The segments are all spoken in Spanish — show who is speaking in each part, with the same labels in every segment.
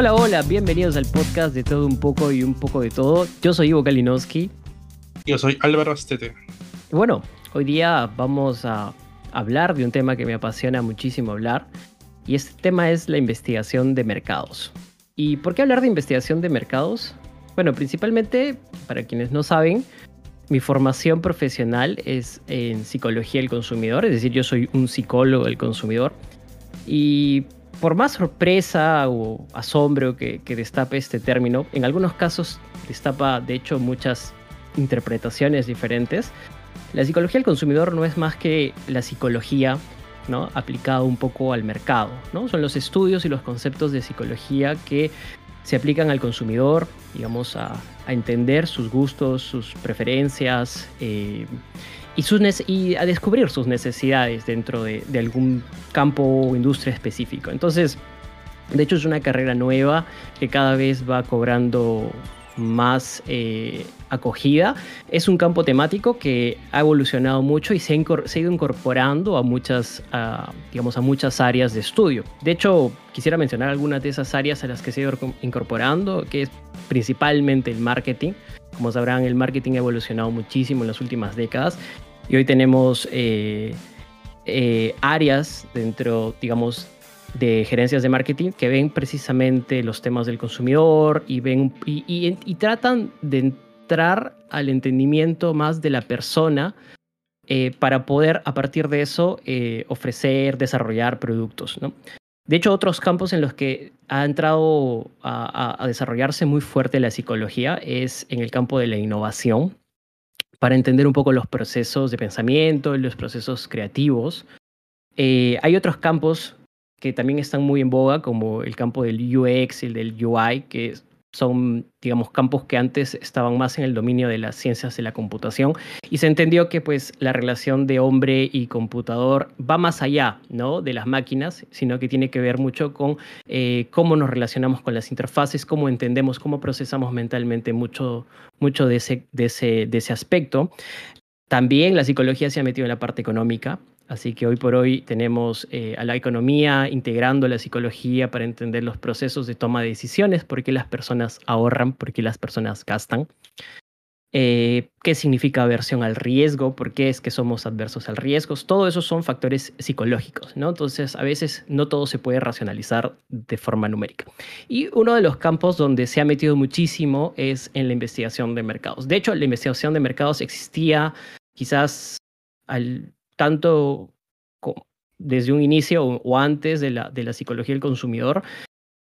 Speaker 1: Hola, hola, bienvenidos al podcast de todo un poco y un poco de todo. Yo soy Ivo Kalinowski.
Speaker 2: Yo soy Álvaro Astete.
Speaker 1: Bueno, hoy día vamos a hablar de un tema que me apasiona muchísimo hablar. Y este tema es la investigación de mercados. ¿Y por qué hablar de investigación de mercados? Bueno, principalmente, para quienes no saben, mi formación profesional es en psicología del consumidor, es decir, yo soy un psicólogo del consumidor. Y por más sorpresa o asombro que, destape este término, en algunos casos destapa de hecho muchas interpretaciones diferentes. La psicología del consumidor no es más que la psicología ¿no? aplicada un poco al mercado. ¿no? Son los estudios y los conceptos de psicología que se aplican al consumidor, digamos, a, entender sus gustos, sus preferencias eh, y, sus y a descubrir sus necesidades dentro de, de algún campo o industria específico. Entonces, de hecho es una carrera nueva que cada vez va cobrando más eh, acogida. Es un campo temático que ha evolucionado mucho y se ha, ido incorporando a muchas, digamos, a muchas áreas de estudio. De hecho, quisiera mencionar algunas de esas áreas a las que se ha ido incorporando, que es principalmente el marketing. Como sabrán, el marketing ha evolucionado muchísimo en las últimas décadas y hoy tenemos eh, eh, áreas dentro, digamos, de gerencias de marketing que ven precisamente los temas del consumidor y, ven, y, tratan de entrar al entendimiento más de la persona eh, para poder a partir de eso ofrecer, desarrollar productos. ¿no? De hecho, otros campos en los que ha entrado a, desarrollarse muy fuerte la psicología es en el campo de la innovación, para entender un poco los procesos de pensamiento, los procesos creativos. Eh, hay otros campos que también están muy en boga, como el campo del UX el del UI, que son, digamos, campos que antes estaban más en el dominio de las ciencias de la computación y se entendió que pues la relación de hombre y computador va más allá, ¿no? De las máquinas, sino que tiene que ver mucho con eh, cómo nos relacionamos con las interfaces, cómo entendemos, cómo procesamos mentalmente mucho, mucho de ese, de ese, de ese aspecto. También la psicología se ha metido en la parte económica, Así que hoy por hoy tenemos eh, a la economía integrando la psicología para entender los procesos de toma de decisiones, por qué las personas ahorran, por qué las personas gastan, eh, qué significa aversión al riesgo, por qué es que somos adversos al riesgo. Todo eso son factores psicológicos, ¿no? Entonces, a veces no todo se puede racionalizar de forma numérica. Y uno de los campos donde se ha metido muchísimo es en la investigación de mercados. De hecho, la investigación de mercados existía quizás al tanto desde un inicio o, antes de la, de la psicología del consumidor,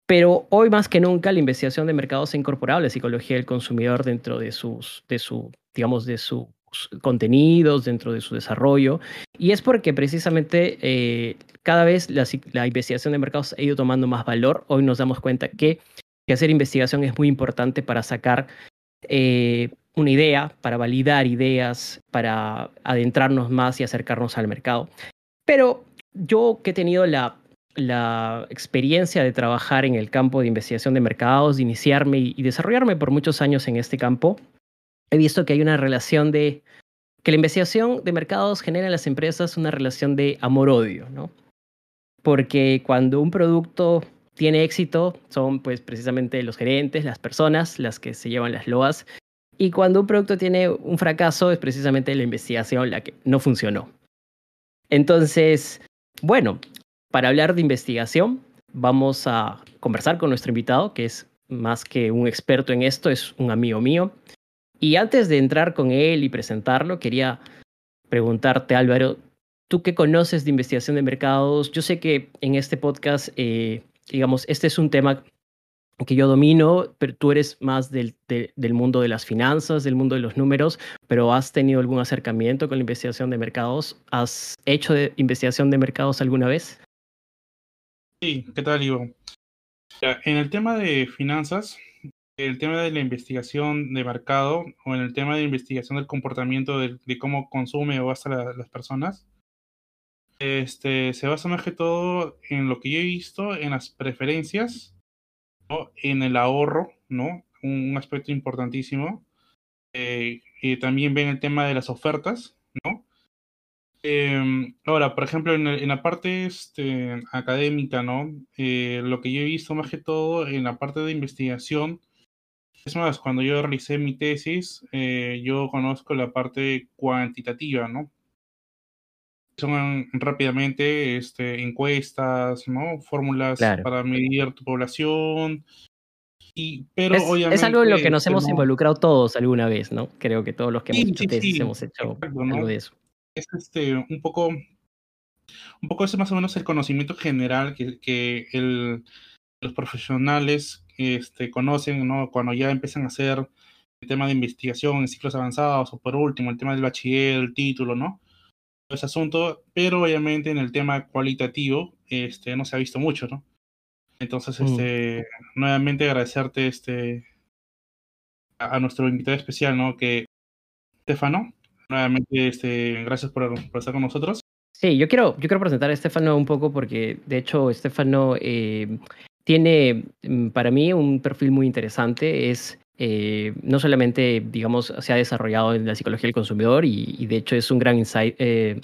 Speaker 1: pero hoy más que nunca la investigación de mercados ha incorporado la psicología del consumidor dentro de sus, de su, digamos, de sus contenidos, dentro de su desarrollo. Y es porque precisamente eh, cada vez la, investigación de mercados ha ido tomando más valor. Hoy nos damos cuenta que, que hacer investigación es muy importante para sacar eh, una idea, para validar ideas, para adentrarnos más y acercarnos al mercado. Pero yo que he tenido la, la experiencia de trabajar en el campo de investigación de mercados, de iniciarme y, desarrollarme por muchos años en este campo, he visto que hay una relación de que la investigación de mercados genera en las empresas una relación de amor-odio, ¿no? Porque cuando un producto tiene éxito, son pues precisamente los gerentes, las personas, las que se llevan las loas, y cuando un producto tiene un fracaso es precisamente la investigación la que no funcionó. Entonces, bueno, para hablar de investigación, vamos a conversar con nuestro invitado, que es más que un experto en esto, es un amigo mío. Y antes de entrar con él y presentarlo, quería preguntarte, Álvaro, ¿tú qué conoces de investigación de mercados? Yo sé que en este podcast, eh, digamos, este es un tema que yo domino, pero tú eres más del, del mundo de las finanzas, del mundo de los números, pero ¿has tenido algún acercamiento con la investigación de mercados? ¿Has hecho investigación de mercados alguna vez?
Speaker 2: Sí, ¿qué tal, Ivo? En el tema de finanzas, el tema de la investigación de mercado o en el tema de investigación del comportamiento de, cómo consume o gasta las personas, este, se basa más que todo en lo que yo he visto en las preferencias en el ahorro, ¿no? Un, aspecto importantísimo. Eh, también ven el tema de las ofertas, ¿no? Em, ahora, por ejemplo, en, la parte este, académica, ¿no? Eh, lo que yo he visto más que todo en la parte de investigación, es más, cuando yo realicé mi tesis, eh, yo conozco la parte cuantitativa, ¿no? Son rápidamente este, encuestas, ¿no? Fórmulas para medir tu población. Y, pero
Speaker 1: es,
Speaker 2: obviamente,
Speaker 1: es algo en lo que nos hemos involucrado todos alguna vez, ¿no? Creo que todos los que hemos hecho tesis hemos hecho algo de eso
Speaker 2: es este, un poco, un poco ese más o menos el conocimiento general que, que el, los profesionales este, conocen, ¿no? Cuando ya empiezan a hacer el tema de investigación en ciclos avanzados, o por último, el tema del bachiller, el título, ¿no? Ese asunto, pero obviamente en el tema cualitativo, este, no se ha visto mucho, ¿no? Entonces, mm. este, nuevamente agradecerte este, a, a, nuestro invitado especial, ¿no? Que, Stefano, Nuevamente, este, gracias por, estar con nosotros.
Speaker 1: Sí, yo quiero, yo quiero presentar a Estefano un poco porque, de hecho, Estefano eh, tiene mm, para mí un perfil muy interesante. Es eh, no solamente, digamos, se ha desarrollado en la psicología del consumidor y, de hecho es un gran insight, eh,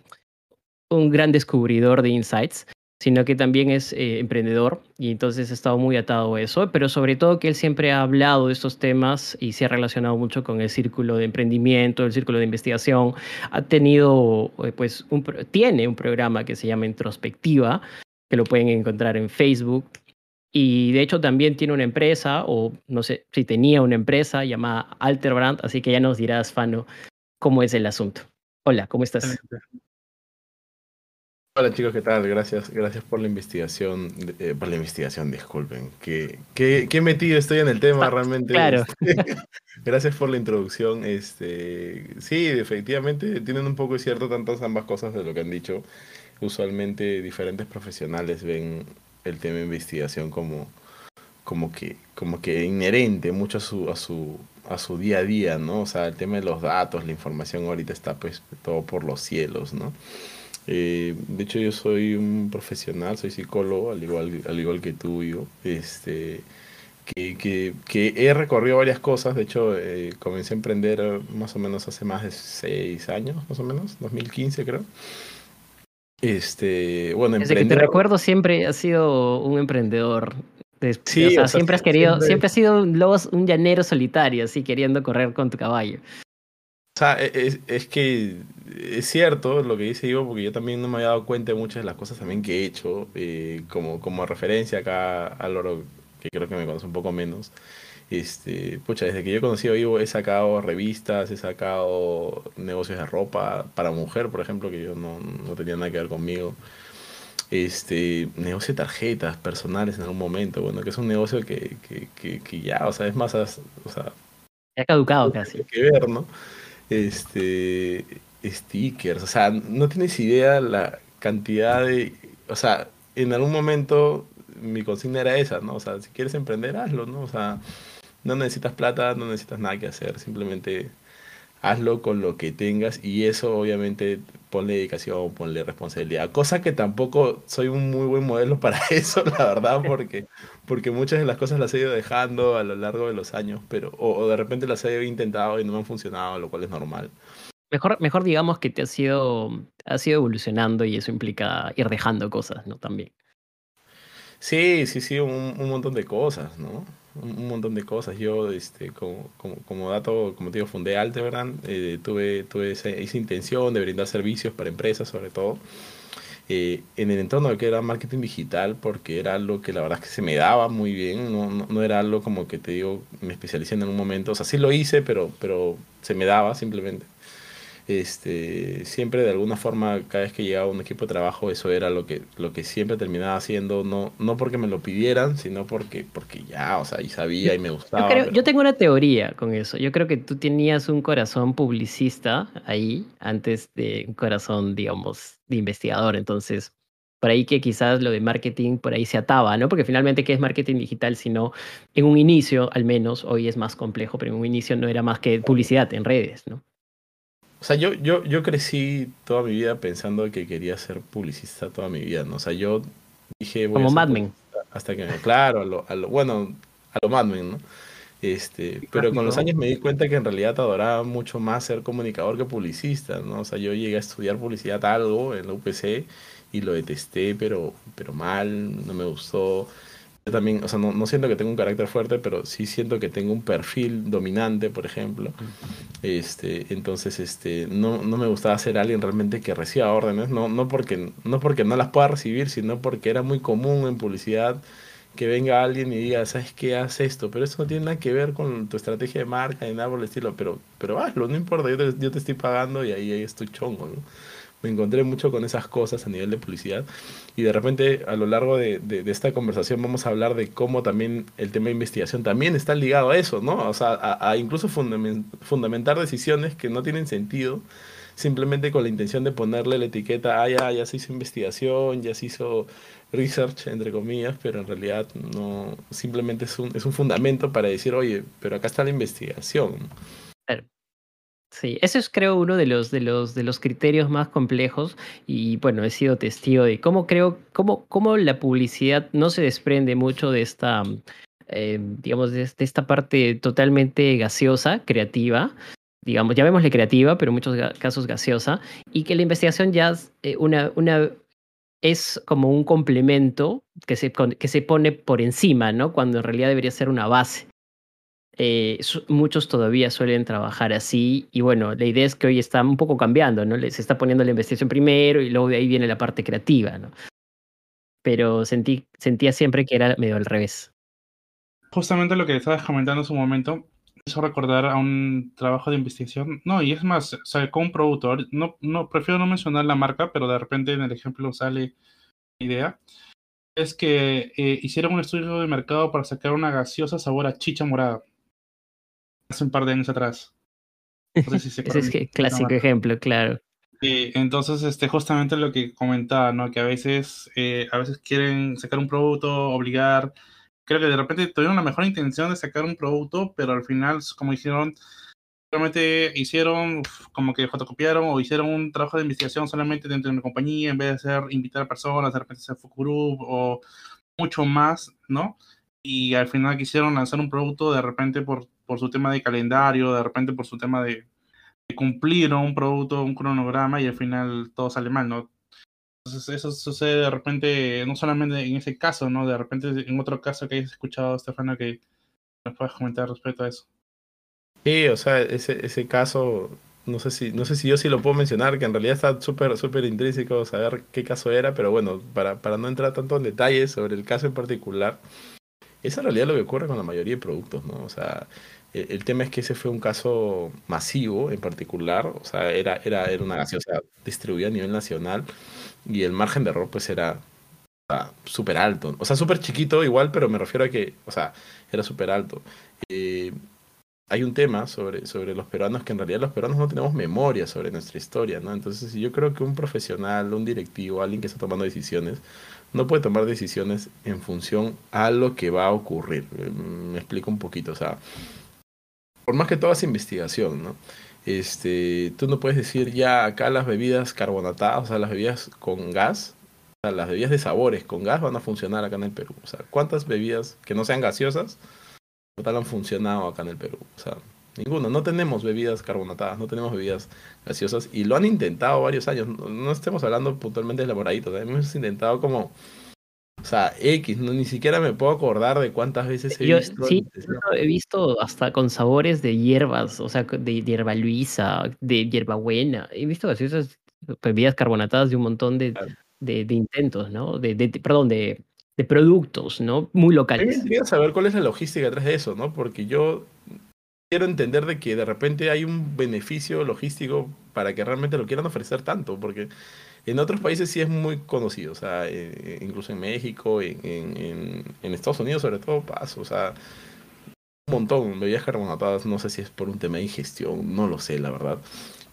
Speaker 1: un gran descubridor de insights sino que también es eh, emprendedor y entonces ha estado muy atado a eso, pero sobre todo que él siempre ha hablado de estos temas y se ha relacionado mucho con el círculo de emprendimiento, el círculo de investigación, ha tenido, pues, tiene un programa que se llama Introspectiva, que lo pueden encontrar en Facebook. Y de hecho también tiene una empresa, o no sé si tenía una empresa llamada Alterbrand, así que ya nos dirás, Fano, cómo es el asunto. Hola, ¿cómo estás?
Speaker 3: Hola chicos, ¿qué tal? Gracias, gracias por la investigación, eh, por la investigación, disculpen. Que, que, metido estoy en el tema realmente.
Speaker 1: Claro.
Speaker 3: Este, gracias por la introducción. Este, sí, efectivamente tienen un poco de cierto tantas ambas cosas de lo que han dicho. Usualmente diferentes profesionales ven el tema de investigación como, como que, como que inherente mucho a su, a su, a su día a día, ¿no? O sea, el tema de los datos, la información ahorita está pues todo por los cielos, ¿no? Eh, de hecho, yo soy un profesional, soy psicólogo, al igual, al igual que tú, yo. Este, que, que, que he recorrido varias cosas. De hecho, eh, comencé a emprender más o menos hace más de seis años, más o menos, 2015 creo. Este, bueno,
Speaker 1: Desde que te recuerdo siempre has sido un emprendedor. Sí, o sea, siempre has querido, siempre, siempre has sido un, un llanero solitario, así queriendo correr con tu caballo.
Speaker 3: O sea, e, es, es, que es cierto lo que dice Ivo, porque yo también no me había dado cuenta de muchas de las cosas también que he hecho, eh, como, como referencia acá a Loro, que creo que me conoce un poco menos. Este, pucha, desde que yo he conocido a Ivo he sacado revistas, he sacado negocios de ropa para mujer, por ejemplo, que yo no, no tenía nada que ver conmigo. Este, negocio de tarjetas personales en algún momento, bueno, que es un negocio que, que, que, que ya, o sea, es más, o sea...
Speaker 1: Ha caducado casi.
Speaker 3: Que ver, ¿no? este, stickers, o sea, no tienes idea la cantidad de, o sea, en algún momento mi consigna era esa, ¿no? O sea, si quieres emprender, hazlo, ¿no? O sea, no necesitas plata, no necesitas nada que hacer, simplemente hazlo con lo que tengas y eso obviamente ponle dedicación, ponle responsabilidad, cosa que tampoco soy un muy buen modelo para eso, la verdad, porque, porque muchas de las cosas las he ido dejando a lo largo de los años, pero o, de repente las he intentado y no me han funcionado, lo cual es normal.
Speaker 1: Mejor, mejor digamos que te has ido, has ido evolucionando y eso implica ir dejando cosas, ¿no? También.
Speaker 3: Sí, sí, sí, un, un montón de cosas, ¿no? Un montón de cosas. Yo, este, como, como, como dato, como te digo, fundé Altebrand, eh, tuve, tuve esa, esa, intención de brindar servicios para empresas, sobre todo, eh, en el entorno de que era marketing digital, porque era algo que la verdad es que se me daba muy bien, no, no, no era algo como que te digo, me especialicé en un momento, o sea, sí lo hice, pero, pero se me daba simplemente este, siempre de alguna forma, cada vez que llegaba un equipo de trabajo, eso era lo que, lo que siempre terminaba haciendo, no, no porque me lo pidieran, sino porque, porque ya, o sea, y sabía y me gustaba.
Speaker 1: Yo, yo tengo una teoría con eso. Yo creo que tú tenías un corazón publicista ahí, antes de un corazón, digamos, de investigador. Entonces, por ahí que quizás lo de marketing por ahí se ataba, ¿no? Porque finalmente, ¿qué es marketing digital? Sino en un inicio, al menos, hoy es más complejo, pero en un inicio no era más que publicidad en redes, ¿no?
Speaker 3: O sea, yo, yo, yo crecí toda mi vida pensando que quería ser publicista toda mi vida, ¿no? O sea, yo dije...
Speaker 1: Como Mad Men.
Speaker 3: Hasta que, claro, a lo, a lo, bueno, a lo Mad Men, ¿no? Este, pero con los años me di cuenta que en realidad adoraba mucho más ser comunicador que publicista, ¿no? O sea, yo llegué a estudiar publicidad algo en la UPC y lo detesté, pero, pero mal, no me gustó. Yo también, o sea, no, no siento que tenga un carácter fuerte, pero sí siento que tengo un perfil dominante, por ejemplo. Este, entonces, este, no, no me gustaba ser alguien realmente que reciba órdenes, no, no, porque, no porque no las pueda recibir, sino porque era muy común en publicidad que venga alguien y diga, ¿sabes qué? Haz esto, pero eso no tiene nada que ver con tu estrategia de marca ni nada por el estilo, pero, pero hazlo, no importa, yo te, yo te estoy pagando y ahí, ahí estoy chongo, ¿no? Me encontré mucho con esas cosas a nivel de publicidad y de repente a lo largo de, de, esta conversación vamos a hablar de cómo también el tema de investigación también está ligado a eso, ¿no? O sea, a, a incluso fundamentar decisiones que no tienen sentido simplemente con la intención de ponerle la etiqueta, ah, ya, ya se hizo investigación, ya se hizo research, entre comillas, pero en realidad no, simplemente es un, es un fundamento para decir, oye, pero acá está la investigación.
Speaker 1: Sí, ese es creo uno de los, de los, de los criterios más complejos y bueno, he sido testigo de cómo creo, cómo, cómo la publicidad no se desprende mucho de esta, eh, digamos, de, esta parte totalmente gaseosa, creativa, digamos, llamémosle creativa, pero en muchos casos gaseosa, y que la investigación ya eh, una, una, es como un complemento que se, que se pone por encima, ¿no? Cuando en realidad debería ser una base. Eh, muchos todavía suelen trabajar así y bueno, la idea es que hoy está un poco cambiando, ¿no? Se está poniendo la investigación primero y luego de ahí viene la parte creativa, ¿no? Pero sentí, sentía siempre que era medio al revés.
Speaker 2: Justamente lo que estabas comentando en su momento, hizo recordar a un trabajo de investigación. No, y es más, sacó un productor. No, no, prefiero no mencionar la marca, pero de repente en el ejemplo sale la idea. Es que eh, hicieron un estudio de mercado para sacar una gaseosa sabor a chicha morada. Hace un par de años atrás.
Speaker 1: Ese es clásico ejemplo, claro.
Speaker 2: entonces, este, justamente lo que comentaba, ¿no? Que a veces, eh, a veces quieren sacar un producto, obligar creo que de repente tuvieron la mejor intención de sacar un producto, pero al final, como hicieron, realmente hicieron como que fotocopiaron o hicieron un trabajo de investigación solamente dentro de una compañía en vez de hacer invitar a personas, de repente hacer group o mucho más, ¿no? Y al final quisieron lanzar un producto de repente por, por su tema de calendario, de repente por su tema de, de cumplir un producto, un cronograma y al final todo sale mal, ¿no? Entonces eso sucede de repente, no solamente en ese caso, ¿no? De repente en otro caso que hayas escuchado, Stefano, que nos puedas comentar respecto a eso.
Speaker 3: Sí, o sea, ese, ese caso, no sé si, no sé si yo sí lo puedo mencionar, que en realidad está súper, súper intrínseco saber qué caso era, pero bueno, para, para no entrar tanto en detalles sobre el caso en particular, es en realidad lo que ocurre con la mayoría de productos, ¿no? O sea, el, el, tema es que ese fue un caso masivo en particular, o sea, era, era, era una gaseosa distribuida a nivel nacional y el margen de error pues era súper alto. O sea, súper chiquito igual, pero me refiero a que, o sea, era súper alto. Eh, hay un tema sobre, sobre los peruanos que en realidad los peruanos no tenemos memoria sobre nuestra historia, ¿no? Entonces yo creo que un profesional, un directivo, alguien que está tomando decisiones, no puede tomar decisiones en función a lo que va a ocurrir. Eh, me explico un poquito, o sea, por más que todo es investigación, ¿no? Este, tú no puedes decir ya acá las bebidas carbonatadas, o sea, las bebidas con gas, o sea, las bebidas de sabores con gas van a funcionar acá en el Perú. O sea, ¿cuántas bebidas que no sean gaseosas total han funcionado acá en el Perú? O sea, ninguna. No tenemos bebidas carbonatadas, no tenemos bebidas gaseosas y lo han intentado varios años. No, estemos hablando puntualmente de elaboraditos, hemos intentado como o sea, X, no, ni siquiera me puedo acordar de cuántas veces he visto.
Speaker 1: Sí, he visto hasta con sabores de hierbas, o sea, de hierba luisa, de hierbabuena. He visto esas bebidas carbonatadas de un montón de, de, intentos, ¿no? De, de, perdón, de, de productos, ¿no? Muy locales.
Speaker 3: Me saber cuál es la logística detrás de eso, ¿no? Porque yo quiero entender de que de repente hay un beneficio logístico para que realmente lo quieran ofrecer tanto, porque en otros países sí es muy conocido, o sea, eh, incluso en México, en, en, en, Estados Unidos sobre todo pasa, o sea, un montón, bebidas carbonatadas, no sé si es por un tema de ingestión, no lo sé, la verdad.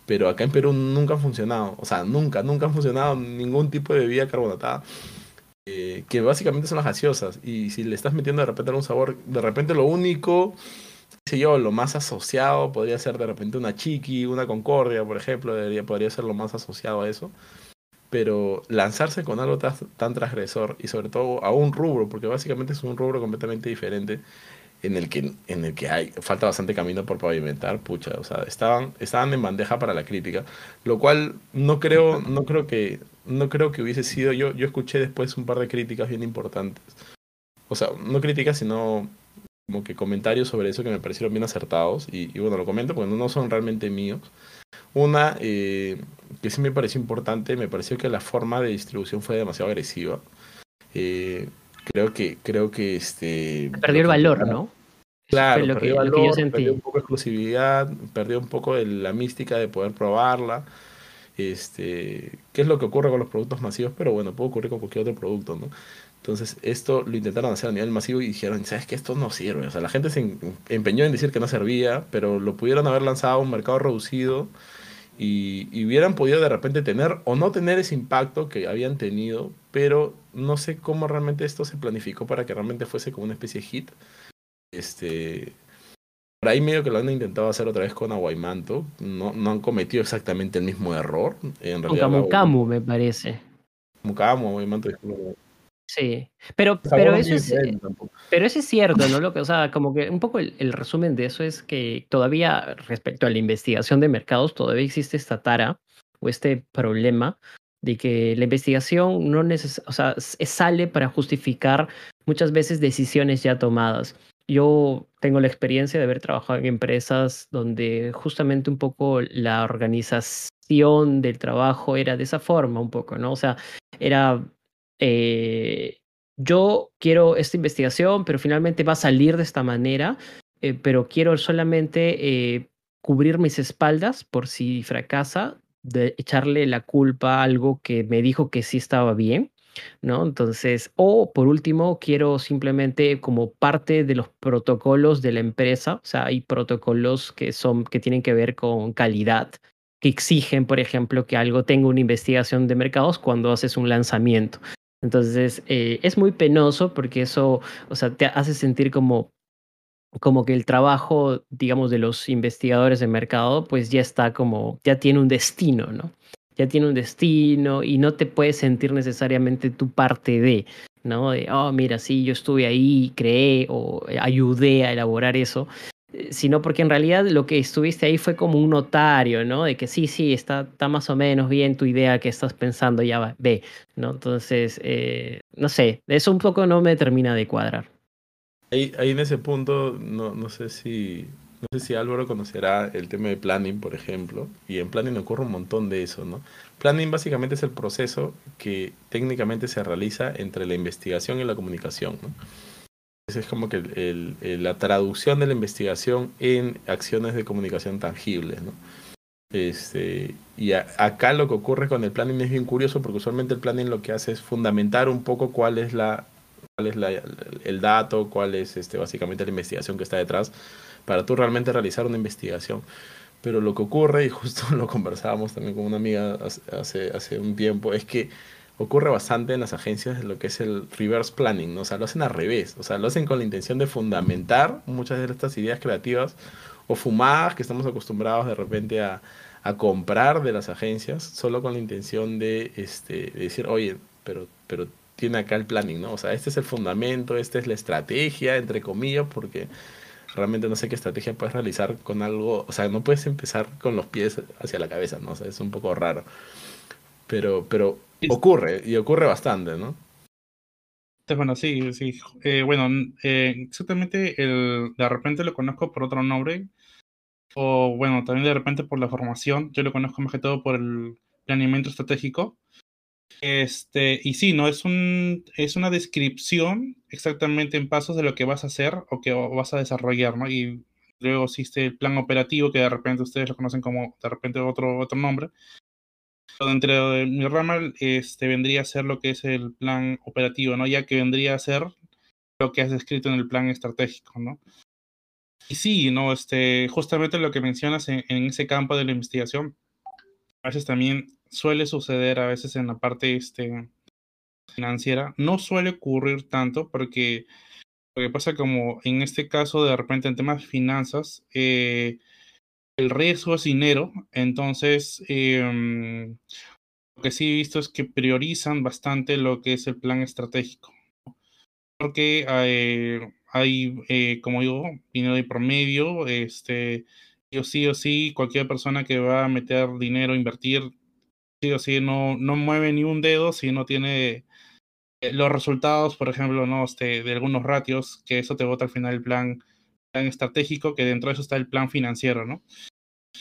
Speaker 3: Pero acá en Perú nunca han funcionado, o sea, nunca, nunca han funcionado ningún tipo de bebida carbonatada. Eh, que básicamente son las gaseosas. Y si le estás metiendo de repente algún sabor, de repente lo único, sé yo, lo más asociado podría ser de repente una chiqui, una concordia, por ejemplo, podría ser lo más asociado a eso. Pero lanzarse con algo tan, transgresor y sobre todo a un rubro, porque básicamente es un rubro completamente diferente, en el que, en el que hay, falta bastante camino por pavimentar, pucha, o sea, estaban, estaban en bandeja para la crítica, lo cual no creo, no creo que, no creo que hubiese sido, yo, yo escuché después un par de críticas bien importantes, o sea, no críticas, sino como que comentarios sobre eso que me parecieron bien acertados, y, bueno, lo comento porque no son realmente míos. Una eh, que sí me pareció importante, me pareció que la forma de distribución fue demasiado agresiva. Eh, creo que, creo que este.
Speaker 1: Perdió el valor, ¿no?
Speaker 3: Claro, perdió valor, perdió un poco de exclusividad, perdió un poco de la mística de poder probarla. Este, ¿Qué es lo que ocurre con los productos masivos? Pero bueno, puede ocurrir con cualquier otro producto, ¿no? Entonces, esto lo intentaron hacer a nivel masivo y dijeron, ¿sabes qué? Esto no sirve. O sea, la gente se empeñó en decir que no servía, pero lo pudieron haber lanzado a un mercado reducido y, hubieran podido de repente tener o no tener ese impacto que habían tenido, pero no sé cómo realmente esto se planificó para que realmente fuese como una especie de hit. Este, por ahí medio que lo han intentado hacer otra vez con Aguaymanto, no, no han cometido exactamente el mismo error. En
Speaker 1: realidad, Camu Camu, me parece.
Speaker 3: Camu Camu, Aguaymanto,
Speaker 1: Sí, pero, pero eso es, pero eso es cierto, ¿no? Lo que, o sea, como que un poco el, resumen de eso es que todavía respecto a la investigación de mercados, todavía existe esta tara o este problema de que la investigación no neces o sea, sale para justificar muchas veces decisiones ya tomadas. Yo tengo la experiencia de haber trabajado en empresas donde justamente un poco la organización del trabajo era de esa forma, un poco, ¿no? O sea, era eh, yo quiero esta investigación, pero finalmente va a salir de esta manera, eh, pero quiero solamente eh, cubrir mis espaldas por si fracasa, de echarle la culpa a algo que me dijo que sí estaba bien. ¿no? Entonces, o por último, quiero simplemente como parte de los protocolos de la empresa, o sea, hay protocolos que son que tienen que ver con calidad, que exigen, por ejemplo, que algo tenga una investigación de mercados cuando haces un lanzamiento. Entonces, eh, es muy penoso porque eso, o sea, te hace sentir como, como que el trabajo, digamos, de los investigadores de mercado, pues ya está como, ya tiene un destino, ¿no? Ya tiene un destino y no te puedes sentir necesariamente tu parte de, ¿no? De, oh, mira, sí, yo estuve ahí, creé o ayudé a elaborar eso, eh, sino porque en realidad lo que estuviste ahí fue como un notario, ¿no? De que sí, sí, está, está más o menos bien tu idea que estás pensando, ya va, ve, ¿no? Entonces, eh, no sé, eso un poco no me termina de cuadrar.
Speaker 3: Ahí, ahí en ese punto, no, no sé si no sé si Álvaro conocerá el tema de planning, por ejemplo, y en planning ocurre un montón de eso, ¿no? Planning básicamente es el proceso que técnicamente se realiza entre la investigación y la comunicación, ¿no? Es como que la traducción de la investigación en acciones de comunicación tangibles, ¿no? Este, y acá lo que ocurre con el planning es bien curioso porque usualmente el planning lo que hace es fundamentar un poco cuál es la cuál es la, el dato, cuál es este, básicamente la investigación que está detrás para tú realmente realizar una investigación. Pero lo que ocurre, y justo lo conversábamos también con una amiga hace, hace un tiempo, es que ocurre bastante en las agencias lo que es el reverse planning, ¿no? o sea, lo hacen al revés, o sea, lo hacen con la intención de fundamentar muchas de estas ideas creativas o fumadas que estamos acostumbrados de repente a, a comprar de las agencias, solo con la intención de, este, decir, oye, pero, pero tiene acá el planning, ¿no? O sea, este es el fundamento, esta es la estrategia, entre comillas, porque realmente no sé qué estrategia puedes realizar con algo, o sea, no puedes empezar con los pies hacia la cabeza, ¿no? O sea, es un poco raro. Pero, pero Ocurre, y ocurre bastante, ¿no?
Speaker 2: Bueno, sí, sí. Eh, bueno, eh, exactamente, el, de repente lo conozco por otro nombre, o bueno, también de repente por la formación, yo lo conozco más que todo por el planeamiento estratégico. Este, y sí, ¿no? Es, un, es una descripción exactamente en pasos de lo que vas a hacer o que vas a desarrollar, ¿no? Y luego existe el plan operativo, que de repente ustedes lo conocen como de repente otro, otro nombre, dentro de mi rama este, vendría a ser lo que es el plan operativo, ¿no? Ya que vendría a ser lo que has descrito en el plan estratégico, ¿no? Y sí, ¿no? Este, justamente lo que mencionas en, ese campo de la investigación, a veces también suele suceder, a veces en la parte este, financiera, no suele ocurrir tanto porque lo que pasa como en este caso de repente en temas de finanzas, eh, el riesgo es dinero, entonces em, lo que sí he visto es que priorizan bastante lo que es el plan estratégico. Porque eh, hay, eh, como digo, dinero de promedio, este, yo sí o sí, cualquier persona que va a meter dinero, invertir, sí o sí, no, no mueve ni un dedo si no tiene eh, los resultados, por ejemplo, ¿no? Este, de algunos ratios, que eso te vota al final el plan, plan estratégico, que dentro de eso está el plan financiero, ¿no?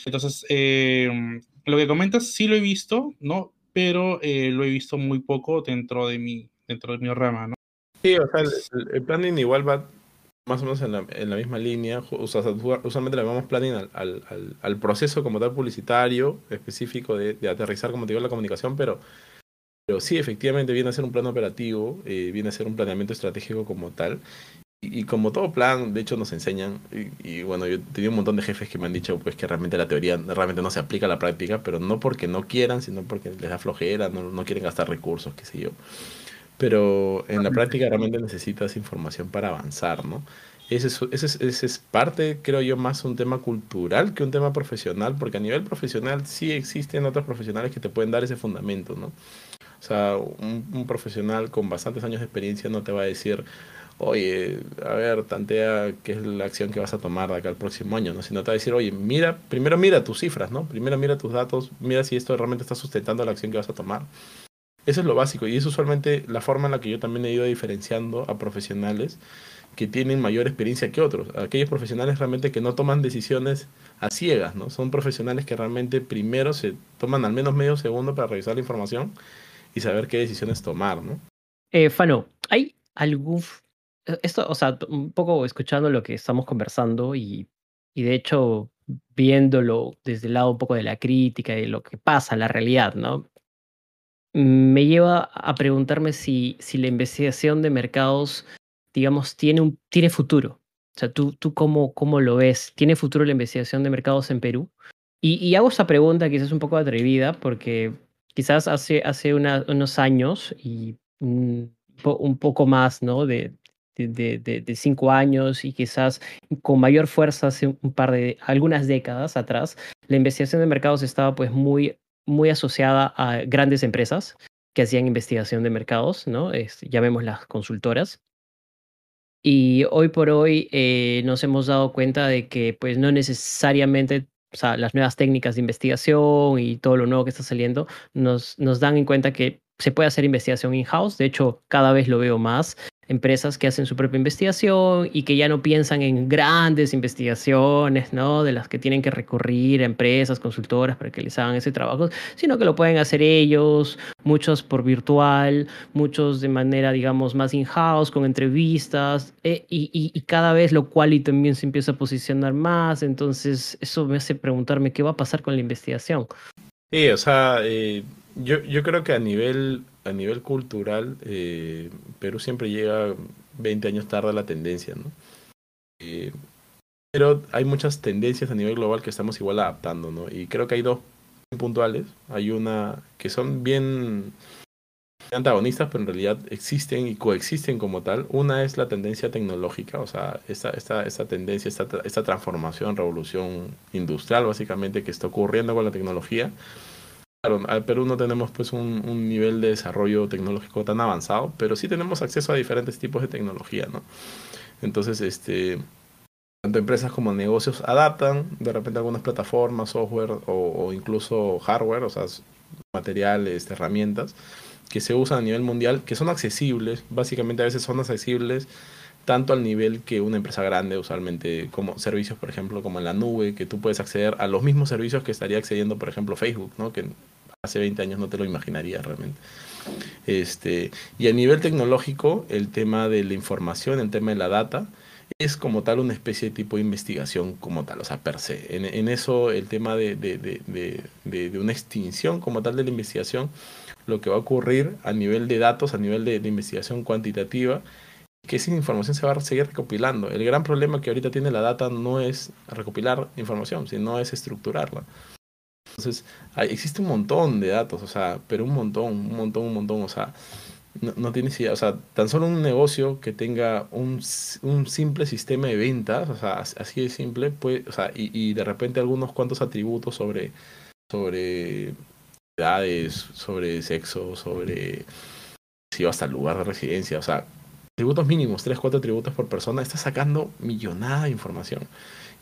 Speaker 2: Entonces, em, lo que comentas sí lo he visto, ¿no? Pero eh, lo he visto muy poco dentro de mi, dentro de mi rama, ¿no?
Speaker 3: Sí, o sea, el, el planning igual va más o menos en la, en la misma línea. O sea, usualmente le llamamos planning al, al, proceso como tal publicitario específico de, de, aterrizar, como te digo, la comunicación, pero, pero sí, efectivamente viene a ser un plan operativo, eh, viene a ser un planeamiento estratégico como tal. Y, como todo plan, de hecho, nos enseñan, y, y, bueno, yo he tenido un montón de jefes que me han dicho pues que realmente la teoría realmente no se aplica a la práctica, pero no porque no quieran, sino porque les da flojera, no, no quieren gastar recursos, qué sé yo pero en la práctica realmente necesitas información para avanzar, ¿no? Ese es, ese, es, ese es, parte, creo yo, más un tema cultural que un tema profesional, porque a nivel profesional sí existen otros profesionales que te pueden dar ese fundamento, ¿no? O sea, un, un profesional con bastantes años de experiencia no te va a decir, oye, a ver, tantea qué es la acción que vas a tomar de acá al próximo año, ¿no? Sino te va a decir, oye, mira, primero mira tus cifras, ¿no? Primero mira tus datos, mira si esto realmente está sustentando la acción que vas a tomar. Eso es lo básico y es usualmente la forma en la que yo también he ido diferenciando a profesionales que tienen mayor experiencia que otros. Aquellos profesionales realmente que no toman decisiones a ciegas, ¿no? Son profesionales que realmente primero se toman al menos medio segundo para revisar la información y saber qué decisiones tomar, ¿no?
Speaker 1: Eh, Fano, ¿hay algún... Esto, o sea, un poco escuchando lo que estamos conversando y, y de hecho viéndolo desde el lado un poco de la crítica y de lo que pasa, la realidad, ¿no? me lleva a preguntarme si, si la investigación de mercados, digamos, tiene, un, tiene futuro. O sea, ¿tú, tú cómo, cómo lo ves? ¿Tiene futuro la investigación de mercados en Perú? Y, y hago esta pregunta quizás un poco atrevida porque quizás hace, hace una, unos años y un, un poco más, ¿no? De, de, cinco años y quizás con mayor fuerza hace un par de, algunas décadas atrás, la investigación de mercados estaba pues muy muy asociada a grandes empresas que hacían investigación de mercados, ¿no? Es, vemos las consultoras. Y hoy por hoy eh, nos hemos dado cuenta de que pues no necesariamente las nuevas técnicas de investigación y todo lo nuevo que está saliendo nos, nos dan en cuenta que se puede hacer investigación in-house. De hecho, cada vez lo veo más empresas que hacen su propia investigación y que ya no piensan en grandes investigaciones, ¿no? De las que tienen que recurrir a empresas, consultoras para que les hagan ese trabajo, sino que lo pueden hacer ellos, muchos por virtual, muchos de manera, digamos, más in-house, con entrevistas, eh, y, y, cada vez lo cual y también se empieza a posicionar más, entonces eso me hace preguntarme qué va a pasar con la investigación.
Speaker 3: Sí, o sea, eh, yo, yo creo que a nivel a nivel cultural, eh, Perú siempre llega 20 años tarde a la tendencia, ¿no? Eh, pero hay muchas tendencias a nivel global que estamos igual adaptando, ¿no? Y creo que hay dos puntuales. Hay una que son bien antagonistas, pero en realidad existen y coexisten como tal. Una es la tendencia tecnológica, o sea, esta, esta, esta tendencia, esta, esta transformación, revolución industrial básicamente que está ocurriendo con la tecnología al Perú no tenemos pues un, nivel de desarrollo tecnológico tan avanzado, pero sí tenemos acceso a diferentes tipos de tecnología, ¿no? Entonces, este, tanto empresas como negocios adaptan de repente algunas plataformas, software o, o incluso hardware, o sea, materiales, herramientas que se usan a nivel mundial, que son accesibles, básicamente a veces son accesibles tanto al nivel que una empresa grande, usualmente como servicios, por ejemplo, como en la nube, que tú puedes acceder a los mismos servicios que estaría accediendo, por ejemplo, Facebook, ¿no? que hace 20 años no te lo imaginaría realmente. Este, y a nivel tecnológico, el tema de la información, el tema de la data, es como tal una especie de tipo de investigación como tal, o sea, per se. En, en eso el tema de, de, de, de, una extinción como tal de la investigación, lo que va a ocurrir a nivel de datos, a nivel de, investigación cuantitativa, que esa información se va a seguir recopilando. El gran problema que ahorita tiene la data no es recopilar información, sino es estructurarla. Entonces, hay, existe un montón de datos, o sea, pero un montón, un montón, un montón, o sea, no, no tienes idea, o sea, tan solo un negocio que tenga un, un simple sistema de ventas, o sea, así de simple, puede, o sea, y, y de repente algunos cuantos atributos sobre, sobre edades, sobre sexo, sobre si va hasta el lugar de residencia, o sea, tributos mínimos, 3, 4 tributos por persona, estás sacando millonada de información.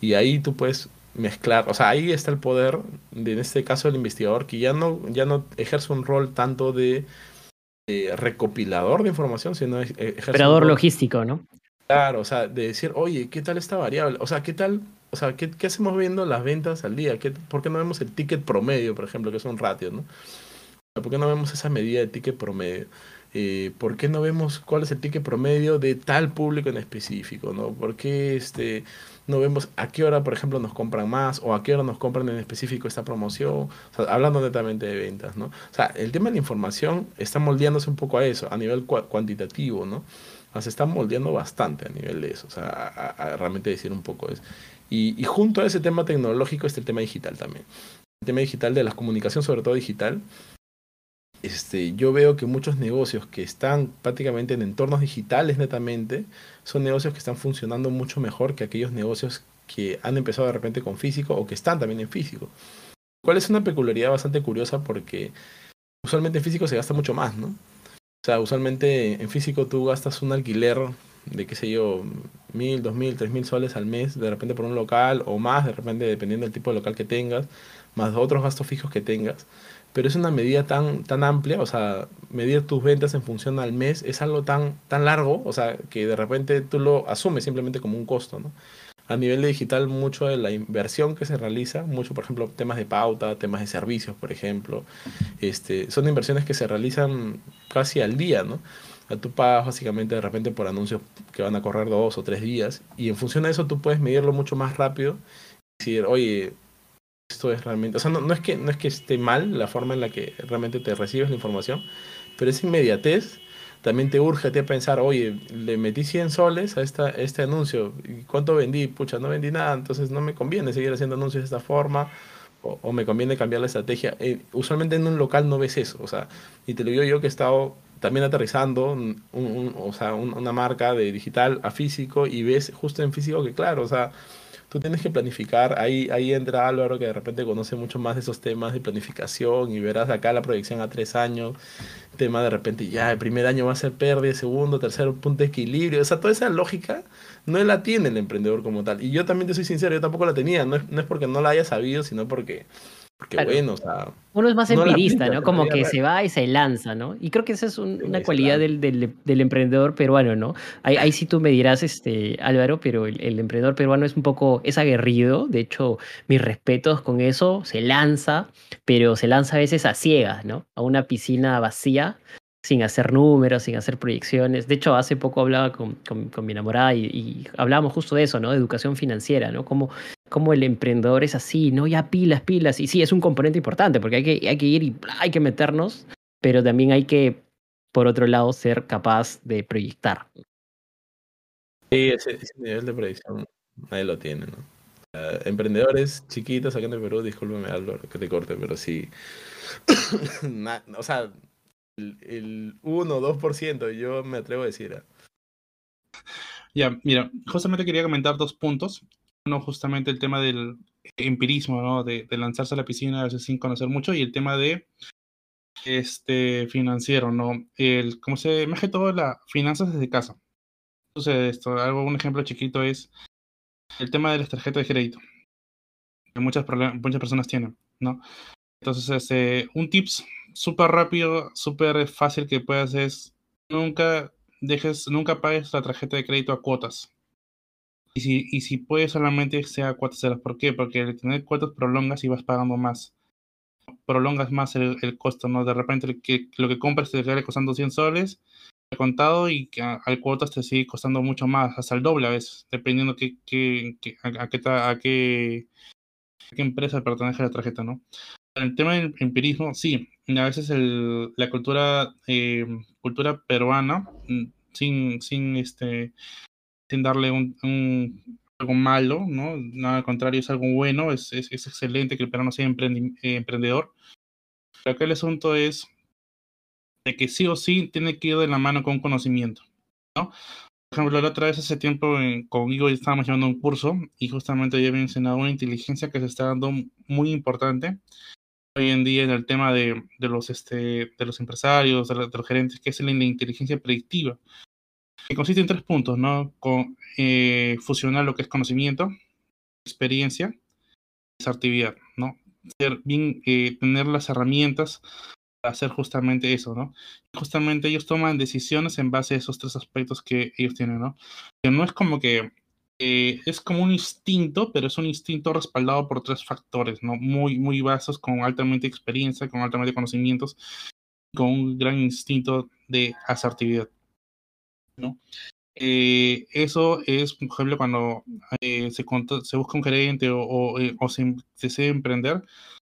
Speaker 3: Y ahí tú puedes mezclar, o sea, ahí está el poder, de, en este caso, del investigador, que ya no, ya no ejerce un rol tanto de, recopilador de información, sino
Speaker 1: ejerce... Operador logístico, ¿no?
Speaker 3: Claro, o sea, de decir, oye, ¿qué tal esta variable? O sea, ¿qué tal, o sea, qué, qué hacemos viendo las ventas al día? ¿Qué, ¿Por qué no vemos el ticket promedio, por ejemplo, que es un ratio, ¿no? ¿Por qué no vemos esa medida de ticket promedio? Eh, ¿Por qué no vemos cuál es el ticket promedio de tal público en específico? ¿no? ¿Por qué este, no vemos a qué hora, por ejemplo, nos compran más o a qué hora nos compran en específico esta promoción, hablando netamente de ventas, ¿no? O sea, el tema de la información está moldeándose un poco a eso, a nivel cuantitativo, ¿no? se está moldeando bastante a nivel de eso, o sea, realmente decir un poco eso. Y, y, junto a ese tema tecnológico está el tema digital también. El tema digital de la comunicación, sobre todo digital, este, yo veo que muchos negocios que están prácticamente en entornos digitales netamente, son negocios que están funcionando mucho mejor que aquellos negocios que han empezado de repente con físico o que están también en físico. Cuál es una peculiaridad bastante curiosa porque usualmente en físico se gasta mucho más, ¿no? O sea, usualmente en físico tú gastas un alquiler de, qué sé yo, mil, dos mil, tres mil soles al mes, de repente por un local o más, de repente dependiendo del tipo de local que tengas, más otros gastos fijos que tengas pero es una medida tan, tan amplia, o sea, medir tus ventas en función al mes es algo tan, tan largo, o sea, que de repente tú lo asumes simplemente como un costo, ¿no? A nivel de digital, mucho de la inversión que se realiza, mucho, por ejemplo, temas de pauta, temas de servicios, por ejemplo, este, son inversiones que se realizan casi al día, ¿no? tú pagas básicamente de repente por anuncios que van a correr dos o tres días y en función de eso tú puedes medirlo mucho más rápido y decir, oye, esto es realmente, o sea, no, es que, no es que esté mal la forma en la que realmente te recibes la información, pero esa inmediatez también te urge a pensar, oye, le metí 100 soles a, esta, este anuncio, ¿y cuánto vendí? Pucha, no vendí nada, entonces no me conviene seguir haciendo anuncios de esta forma, o, me conviene cambiar la estrategia. Eh, usualmente en un local no ves eso, o sea, y te lo digo yo que he estado también aterrizando o sea, una marca de digital a físico y ves justo en físico que claro, o sea, tú tienes que planificar. Ahí, ahí entra Álvaro, que de repente conoce mucho más esos temas de planificación y verás acá la proyección a tres años. Tema de repente, ya, el primer año va a ser pérdida, segundo, tercero, punto de equilibrio. O sea, toda esa lógica no la tiene el emprendedor como tal. Y yo también te soy sincero, yo tampoco la tenía. No no es porque no la haya sabido, sino porque porque bueno, o sea.
Speaker 1: Uno es más empirista, ¿no? Como que se va y se lanza, ¿no? Y creo que esa es una cualidad del, del, emprendedor peruano, ¿no? Ahí, ahí, sí tú me dirás, este, Álvaro, pero el, el, emprendedor peruano es un poco, es aguerrido. De hecho, mis respetos con eso, se lanza, pero se lanza a veces a ciegas, ¿no? A una piscina vacía sin hacer números, sin hacer proyecciones. De hecho, hace poco hablaba con, con, mi enamorada y, y, hablábamos justo de eso, ¿no? De educación financiera, ¿no? Como, como el emprendedor es así, ¿no? Ya pilas, pilas. Y sí, es un componente importante porque hay que, hay que ir y hay que meternos, pero también hay que, por otro lado, ser capaz de proyectar.
Speaker 3: Sí, ese, nivel de proyección nadie lo tiene, ¿no? emprendedores chiquitos acá en el Perú, discúlpeme Álvaro que te corte, pero sí. o sea, el, 1 o 2%, yo me atrevo a decir. ¿eh?
Speaker 2: Ya, mira, justamente quería comentar dos puntos. Uno, justamente el tema del empirismo, ¿no? De, lanzarse a la piscina a veces sin conocer mucho, y el tema de este financiero, ¿no? El, como se me todo la finanzas desde casa. Entonces, esto, algo, un ejemplo chiquito es el tema de las tarjetas de crédito. Que muchas, muchas personas tienen, ¿no? Entonces, este, un tips súper rápido, súper fácil que puedas es nunca dejes, nunca pagues la tarjeta de crédito a cuotas. Y si, y si puedes solamente sea cuotas ceras. ¿Por qué? Porque al tener cuotas prolongas y vas pagando más. Prolongas más el, el costo, ¿no? De repente que, lo que compras te sale costando 100 soles contado y que al cuotas te sigue costando mucho más, hasta el doble a veces, dependiendo que, a, qué, a, qué, a qué empresa pertenece la tarjeta, ¿no? El tema del empirismo, sí, a veces la cultura, eh, cultura peruana, mm, sin, sin, este, sin darle un, algo malo, ¿no? Nada al contrario, es algo bueno, es, es, excelente que el peruano sea eh, emprendedor. Pero acá el asunto es de que sí o sí tiene que ir de la mano con conocimiento, ¿no? Por ejemplo, la otra vez hace tiempo eh, conmigo estábamos llevando un curso y justamente ya había mencionado una inteligencia que se está dando muy importante hoy en día en el tema de, de los, este, de los empresarios, de, los gerentes, que es la, inteligencia predictiva. que consiste en tres puntos, ¿no? Con, eh, fusionar lo que es conocimiento, experiencia, asertividad, ¿no? Ser bien, eh, tener las herramientas para hacer justamente eso, ¿no? Justamente ellos toman decisiones en base a esos tres aspectos que ellos tienen, ¿no? Que no es como que eh, es como un instinto, pero es un instinto respaldado por tres factores, ¿no? Muy, muy básicos, con altamente experiencia, con altamente conocimientos, con un gran instinto de asertividad, ¿no? Eh, eso es, por ejemplo, cuando eh, se, busca un gerente o, se, se, desea emprender,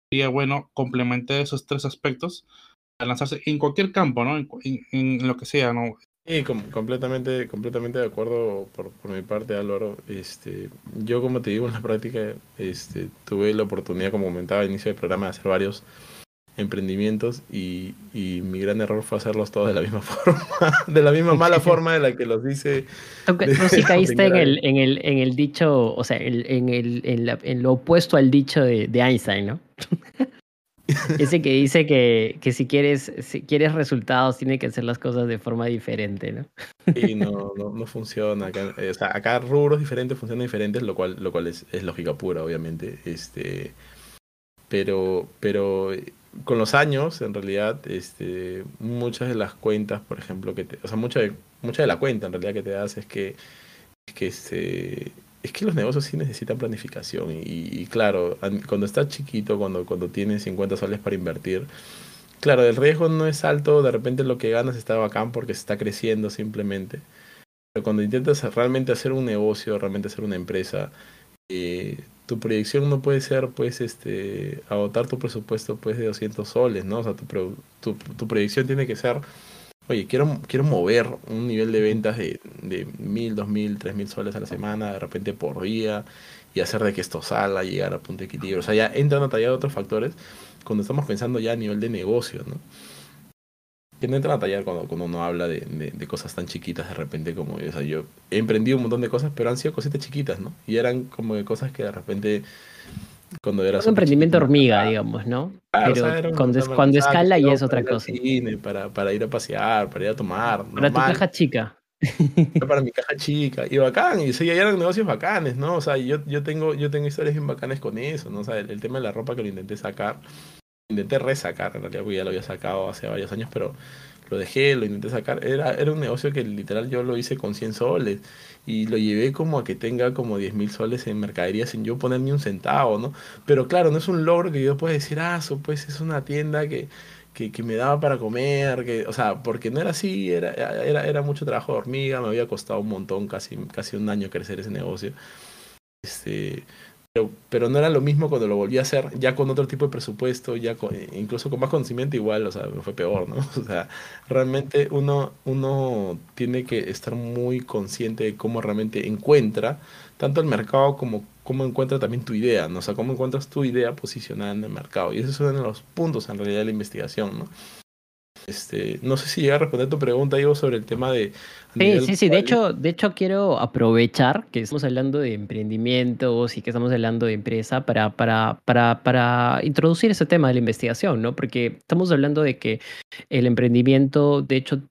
Speaker 2: sería bueno complementar esos tres aspectos para lanzarse en cualquier campo, ¿no? En, en lo que sea, ¿no?
Speaker 3: Sí, com completamente, completamente de acuerdo por, por, mi parte, Álvaro. Este, yo, como te digo, en la práctica este, tuve la oportunidad, como comentaba al inicio del programa, de hacer varios emprendimientos y, y, mi gran error fue hacerlos todos de la misma forma, de la misma mala forma de la que los hice.
Speaker 1: Tú sí caíste en el, en, el, en el dicho, o sea, en, el, en, la, en, lo opuesto al dicho de, de Einstein, ¿no? Ese que dice que, que, si quieres si quieres resultados tiene que hacer las cosas de forma diferente, ¿no?
Speaker 3: Sí, no, no, no funciona. Acá, o sea, acá rubros diferentes funcionan diferentes, lo cual, lo cual es, lógica pura, obviamente. Este, pero, pero con los años, en realidad, este, muchas de las cuentas, por ejemplo, que te, o sea, mucha de, de la cuenta en realidad que te das es que, que este, es que los negocios sí necesitan planificación y, claro, cuando estás chiquito, cuando, cuando tienes 50 soles para invertir, claro, el riesgo no es alto, de repente lo que ganas está bacán porque se está creciendo simplemente, pero cuando intentas realmente hacer un negocio, realmente hacer una empresa, eh, tu proyección no puede ser, pues, este, agotar tu presupuesto, pues, de 200 soles, ¿no? O sea, tu, tu, tu proyección tiene que ser, oye, quiero, quiero mover un nivel de ventas de, de 1000, 2000, 3000 soles a la semana, de repente por día, y hacer de que esto salga, llegar a punto de equilibrio. O sea, ya entran a tallar otros factores cuando estamos pensando ya a nivel de negocio, ¿no? que no entran a tallar cuando, cuando uno habla de, de, de, cosas tan chiquitas de repente como o sea, yo he emprendido un montón de cosas pero han sido cositas chiquitas no y eran como de cosas que de repente cuando era
Speaker 1: un emprendimiento hormiga digamos no claro, pero o sea, cuando, es, cuando escala ya es otra cosa.
Speaker 3: cine, para, para ir a pasear para ir a tomar
Speaker 1: para normal. tu caja chica.
Speaker 3: Para mi caja chica. Y bacán y sí, ya eran negocios bacanes no o sea yo, yo tengo yo tengo historias bien bacanes con eso no o sea el, el tema de la ropa que lo intenté sacar intenté resacar, en realidad, porque ya lo había sacado hace varios años, pero lo dejé, lo intenté sacar. Era, era un negocio que literal yo lo hice con 100 soles y lo llevé como a que tenga como 10 mil soles en mercadería sin yo poner ni un centavo, ¿no? Pero claro, no es un logro que yo pueda decir, ah, eso pues es una tienda que, que, que, me daba para comer, que, o sea, porque no era así, era, era, era mucho trabajo de hormiga, me había costado un montón, casi, casi un año crecer ese negocio. Este, pero, pero, no era lo mismo cuando lo volví a hacer, ya con otro tipo de presupuesto, ya con, incluso con más conocimiento igual, o sea, fue peor, ¿no? O sea, realmente uno, uno tiene que estar muy consciente de cómo realmente encuentra tanto el mercado como cómo encuentra también tu idea, ¿no? O sea, cómo encuentras tu idea posicionada en el mercado. Y ese es uno de los puntos en realidad de la investigación, ¿no? Este, no sé si llega a responder tu pregunta, Ivo, sobre el tema de...
Speaker 1: Sí, sí, sí. De hecho, de hecho, quiero aprovechar que estamos hablando de emprendimientos y que estamos hablando de empresa para, para, para, para introducir ese tema de la investigación, ¿no? Porque estamos hablando de que el emprendimiento, de hecho,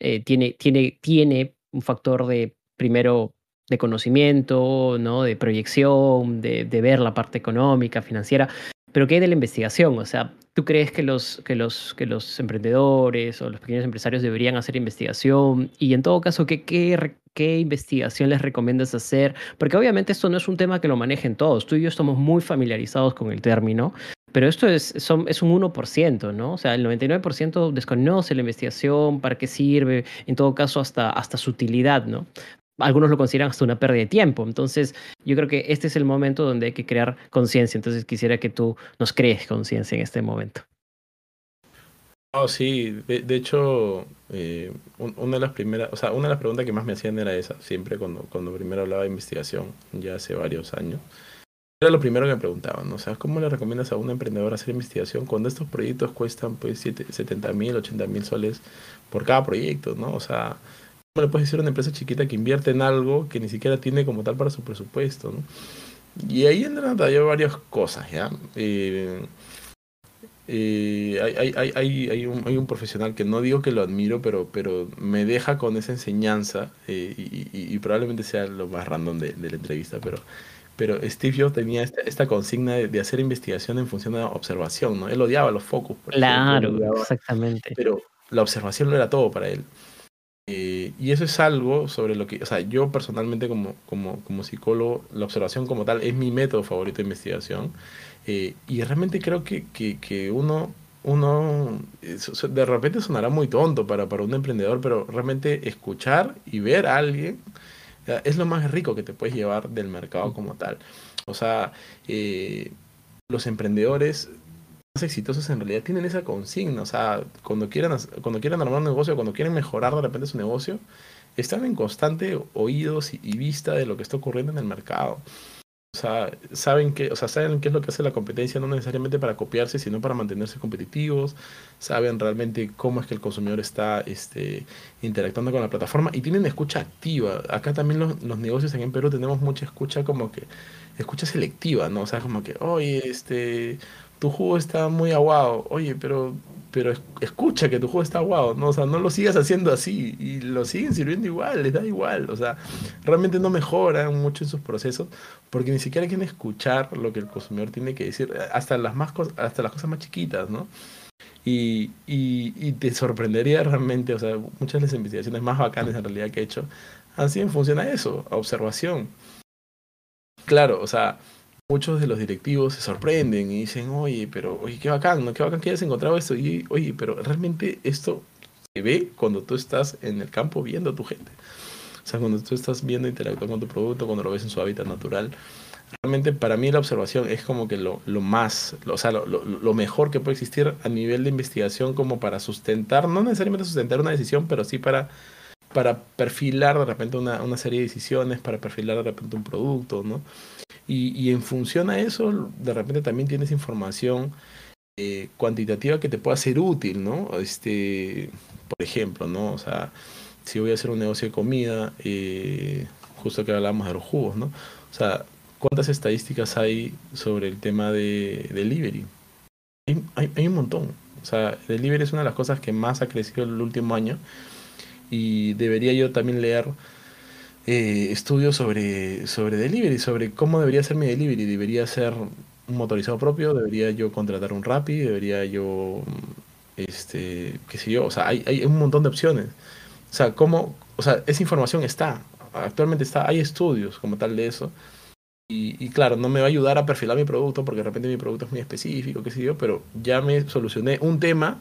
Speaker 1: eh, tiene, tiene, tiene un factor de, primero, de conocimiento, ¿no? De proyección, de, de ver la parte económica, financiera, pero ¿qué hay de la investigación? O sea, ¿tú crees que los, que, los, que los emprendedores o los pequeños empresarios deberían hacer investigación? Y en todo caso, ¿qué, qué, qué investigación les recomiendas hacer? Porque obviamente esto no es un tema que lo manejen todos. Tú y yo estamos muy familiarizados con el término, pero esto es, son, es un 1%, ¿no? O sea, el 99% desconoce la investigación, para qué sirve, en todo caso hasta, hasta su utilidad, ¿no? Algunos lo consideran hasta una pérdida de tiempo. Entonces, yo creo que este es el momento donde hay que crear conciencia. Entonces, quisiera que tú nos crees conciencia en este momento.
Speaker 3: Oh, sí, de, hecho, eh, una de las primeras, o sea, una de las preguntas que más me hacían era esa, siempre cuando, cuando primero hablaba de investigación, ya hace varios años. Era lo primero que me preguntaban, ¿no? o sea, ¿cómo le recomiendas a un emprendedor hacer investigación cuando estos proyectos cuestan pues 70 mil, 80 mil soles por cada proyecto, ¿no? O sea, ¿Cómo le puedes decir a una empresa chiquita que invierte en algo que ni siquiera tiene como tal para su presupuesto? ¿no? Y ahí entran tallar varias cosas, ¿ya? Eh, eh, hay, hay, hay, hay, un, hay un profesional que no digo que lo admiro, pero, pero me deja con esa enseñanza eh, y, y, probablemente sea lo más random de, de la entrevista, pero, pero Steve Jobs tenía esta, esta consigna de, de, hacer investigación en función de la observación, ¿no? Él odiaba los focos.
Speaker 1: Claro, ejemplo, exactamente.
Speaker 3: Pero la observación lo era todo para él. Eh, y eso es algo sobre lo que, o sea, yo personalmente como, como, como psicólogo, la observación como tal es mi método favorito de investigación. Eh, y realmente creo que, que, que uno, uno, de repente sonará muy tonto para, para un emprendedor, pero realmente escuchar y ver a alguien es lo más rico que te puedes llevar del mercado como tal. O sea, eh, los emprendedores exitosos en realidad tienen esa consigna. O sea, cuando quieran, cuando quieran armar un negocio, cuando quieren mejorar de repente su negocio, están en constante oídos y, vista de lo que está ocurriendo en el mercado. O sea, saben que, o sea, saben qué es lo que hace la competencia, no necesariamente para copiarse, sino para mantenerse competitivos. Saben realmente cómo es que el consumidor está este, interactuando con la plataforma y tienen escucha activa. Acá también los, negocios en Perú tenemos mucha escucha como que, escucha selectiva, ¿no? O sea, como que, oye, este, tu jugo está muy aguado. Oye, pero pero escucha que tu juego está aguado, ¿no? O sea, no lo sigas haciendo así y lo siguen sirviendo igual, les da igual, o sea, realmente no mejoran mucho en sus procesos porque ni siquiera quieren escuchar lo que el consumidor tiene que decir, hasta las, más hasta las cosas más chiquitas, ¿no? Y, y, y te sorprendería realmente, o sea, muchas de las investigaciones más bacanas en realidad que he hecho han sido en función a eso, a observación. Claro, o sea, muchos de los directivos se sorprenden y dicen, oye, pero, oye, qué bacán, ¿no? Qué bacán que hayas encontrado esto. Y, oye, pero realmente esto se ve cuando tú estás en el campo viendo a tu gente. O sea, cuando tú estás viendo interactuar con tu producto, cuando lo ves en su hábitat natural. Realmente para mí la observación es como que lo, lo más, lo, o sea, lo, lo, mejor que puede existir a nivel de investigación como para sustentar, no necesariamente sustentar una decisión, pero sí para, para perfilar de repente una, una serie de decisiones, para perfilar de repente un producto, ¿no? Y, y en función a eso, de repente también tienes información eh, cuantitativa que te pueda ser útil, ¿no? Este, por ejemplo, ¿no? O sea, si voy a hacer un negocio de comida, eh, justo que hablábamos de los jugos, ¿no? O sea, ¿cuántas estadísticas hay sobre el tema de delivery? Hay, hay, hay un montón. O sea, delivery es una de las cosas que más ha crecido el último año y debería yo también leer eh, estudios sobre, sobre delivery, sobre cómo debería ser mi delivery. ¿Debería ser un motorizado propio? ¿Debería yo contratar un Rappi? ¿Debería yo, este, qué sé yo? O sea, hay, hay un montón de opciones. O sea, cómo, o sea, esa información está, actualmente está, hay estudios como tal de eso. Y, y, claro, no me va a ayudar a perfilar mi producto porque de repente mi producto es muy específico, qué sé yo, pero ya me solucioné un tema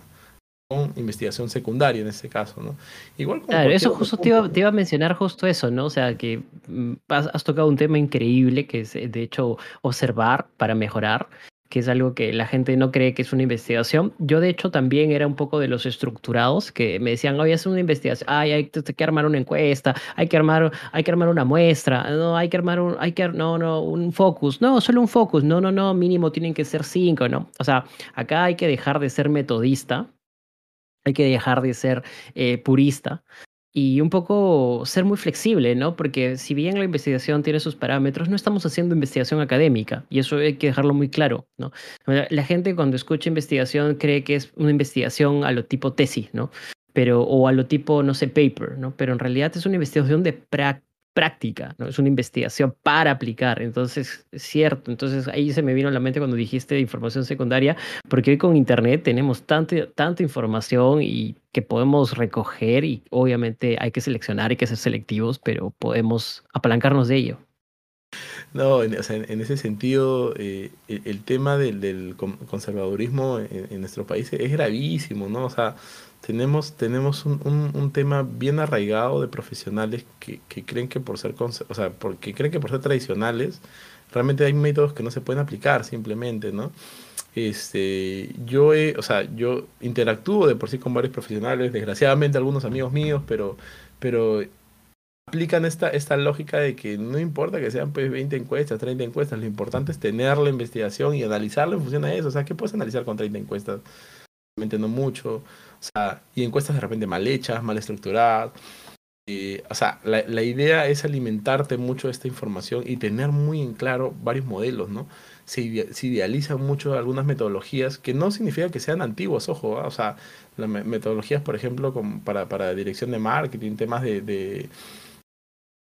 Speaker 3: investigación secundaria en este caso, ¿no?
Speaker 1: Igual claro, eso justo te iba, te iba, a mencionar justo eso, ¿no? O sea, que mm, has, has, tocado un tema increíble que es, de hecho, observar para mejorar, que es algo que la gente no cree que es una investigación. Yo, de hecho, también era un poco de los estructurados que me decían, oye, es una investigación, ay, hay que armar una encuesta, hay que armar, hay que armar una muestra, no, hay que armar un, hay que, no, no, un focus, no, solo un focus, no, no, no, mínimo tienen que ser cinco, ¿no? O sea, acá hay que dejar de ser metodista hay que dejar de ser eh, purista y un poco ser muy flexible, ¿no? Porque si bien la investigación tiene sus parámetros, no estamos haciendo investigación académica y eso hay que dejarlo muy claro, ¿no? La gente cuando escucha investigación cree que es una investigación a lo tipo tesis, ¿no? Pero, o a lo tipo, no sé, paper, ¿no? Pero en realidad es una investigación de práctica práctica, ¿no? Es una investigación para aplicar. Entonces, es cierto. Entonces, ahí se me vino a la mente cuando dijiste información secundaria, porque hoy con Internet tenemos tanta, tanta información y que podemos recoger y obviamente hay que seleccionar, hay que ser selectivos, pero podemos apalancarnos de ello.
Speaker 3: No, en, ese sentido, eh, el, tema del, del conservadurismo en, en, nuestro país es gravísimo, ¿no? O sea, tenemos, tenemos un, un, un, tema bien arraigado de profesionales que, que creen que por ser, o sea, porque creen que por ser tradicionales, realmente hay métodos que no se pueden aplicar simplemente, ¿no? Este, yo he, o sea, yo interactúo de por sí con varios profesionales, desgraciadamente algunos amigos míos, pero, pero aplican esta, esta lógica de que no importa que sean pues 20 encuestas, 30 encuestas, lo importante es tener la investigación y analizarla en función a eso. O sea, ¿qué puedes analizar con 30 encuestas? Realmente no mucho. O sea, y encuestas de repente mal hechas, mal estructuradas. eh, o sea, la, la, idea es alimentarte mucho de esta información y tener muy en claro varios modelos, ¿no? Se, se idealizan mucho algunas metodologías que no significa que sean antiguas, ojo, ¿ah? o sea, las metodologías, por ejemplo, como para, para dirección de marketing, temas de, de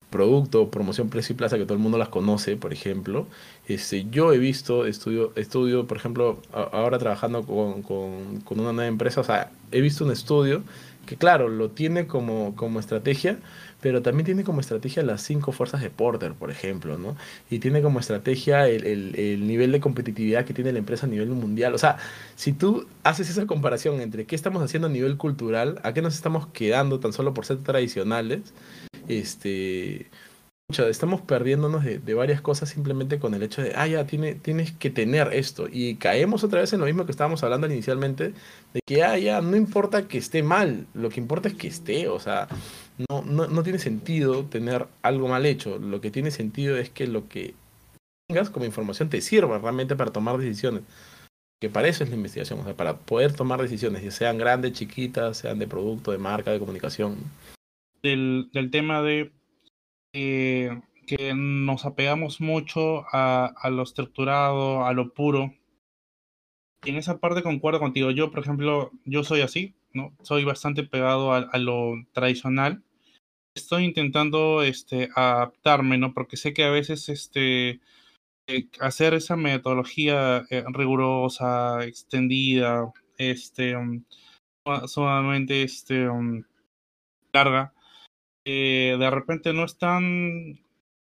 Speaker 3: producto, promoción, precio y plaza, que todo el mundo las conoce, por ejemplo. Este, yo he visto, estudio, estudio por ejemplo, ahora trabajando con, con, con, una nueva empresa, o sea, he visto un estudio que, claro, lo tiene como, como estrategia, pero también tiene como estrategia las cinco fuerzas de Porter, por ejemplo, ¿no? Y tiene como estrategia el, el, el nivel de competitividad que tiene la empresa a nivel mundial. O sea, si tú haces esa comparación entre qué estamos haciendo a nivel cultural, a qué nos estamos quedando tan solo por ser tradicionales, este, estamos perdiéndonos de, varias cosas simplemente con el hecho de, ah, ya, tiene, tienes que tener esto. Y caemos otra vez en lo mismo que estábamos hablando inicialmente, de que, ah, ya, no importa que esté mal, lo que importa es que esté, o sea, no, no, no tiene sentido tener algo mal hecho, lo que tiene sentido es que lo que tengas como información te sirva realmente para tomar decisiones. Que para eso es la investigación, o sea, para poder tomar decisiones, ya sean grandes, chiquitas, sean de producto, de marca, de comunicación
Speaker 2: del, del tema de eh, que nos apegamos mucho a, a, lo estructurado, a lo puro. Y en esa parte concuerdo contigo. Yo, por ejemplo, yo soy así, ¿no? Soy bastante pegado a, lo tradicional. Estoy intentando este, adaptarme, ¿no? Porque sé que a veces este, eh, hacer esa metodología eh, rigurosa, extendida, este, um, sumamente este, um, larga, eh, de repente no es tan,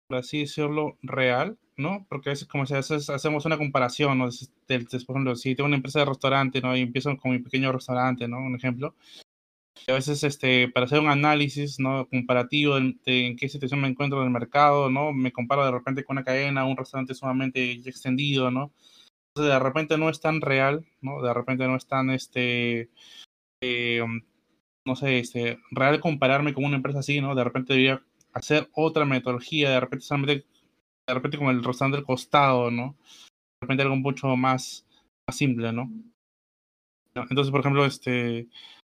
Speaker 2: por así decirlo, real, ¿no? Porque a veces, como a hacemos una comparación, ¿no? Por ejemplo, si tengo una empresa de restaurante, ¿no? Y empiezo con mi pequeño restaurante, ¿no? Un ejemplo. Y a veces, este, para hacer un análisis, ¿no? Comparativo de, de, en qué situación me encuentro en el mercado, ¿no? Me comparo de repente con una cadena, un restaurante sumamente extendido, ¿no? Entonces, de repente no es tan real, ¿no? De repente no es tan, este, eh, no sé, este, real compararme con una empresa así, ¿no? De repente debería hacer otra metodología, de repente solamente, de repente como el restaurante del costado, ¿no? De repente algo mucho más, simple, ¿no? Entonces, por ejemplo, este,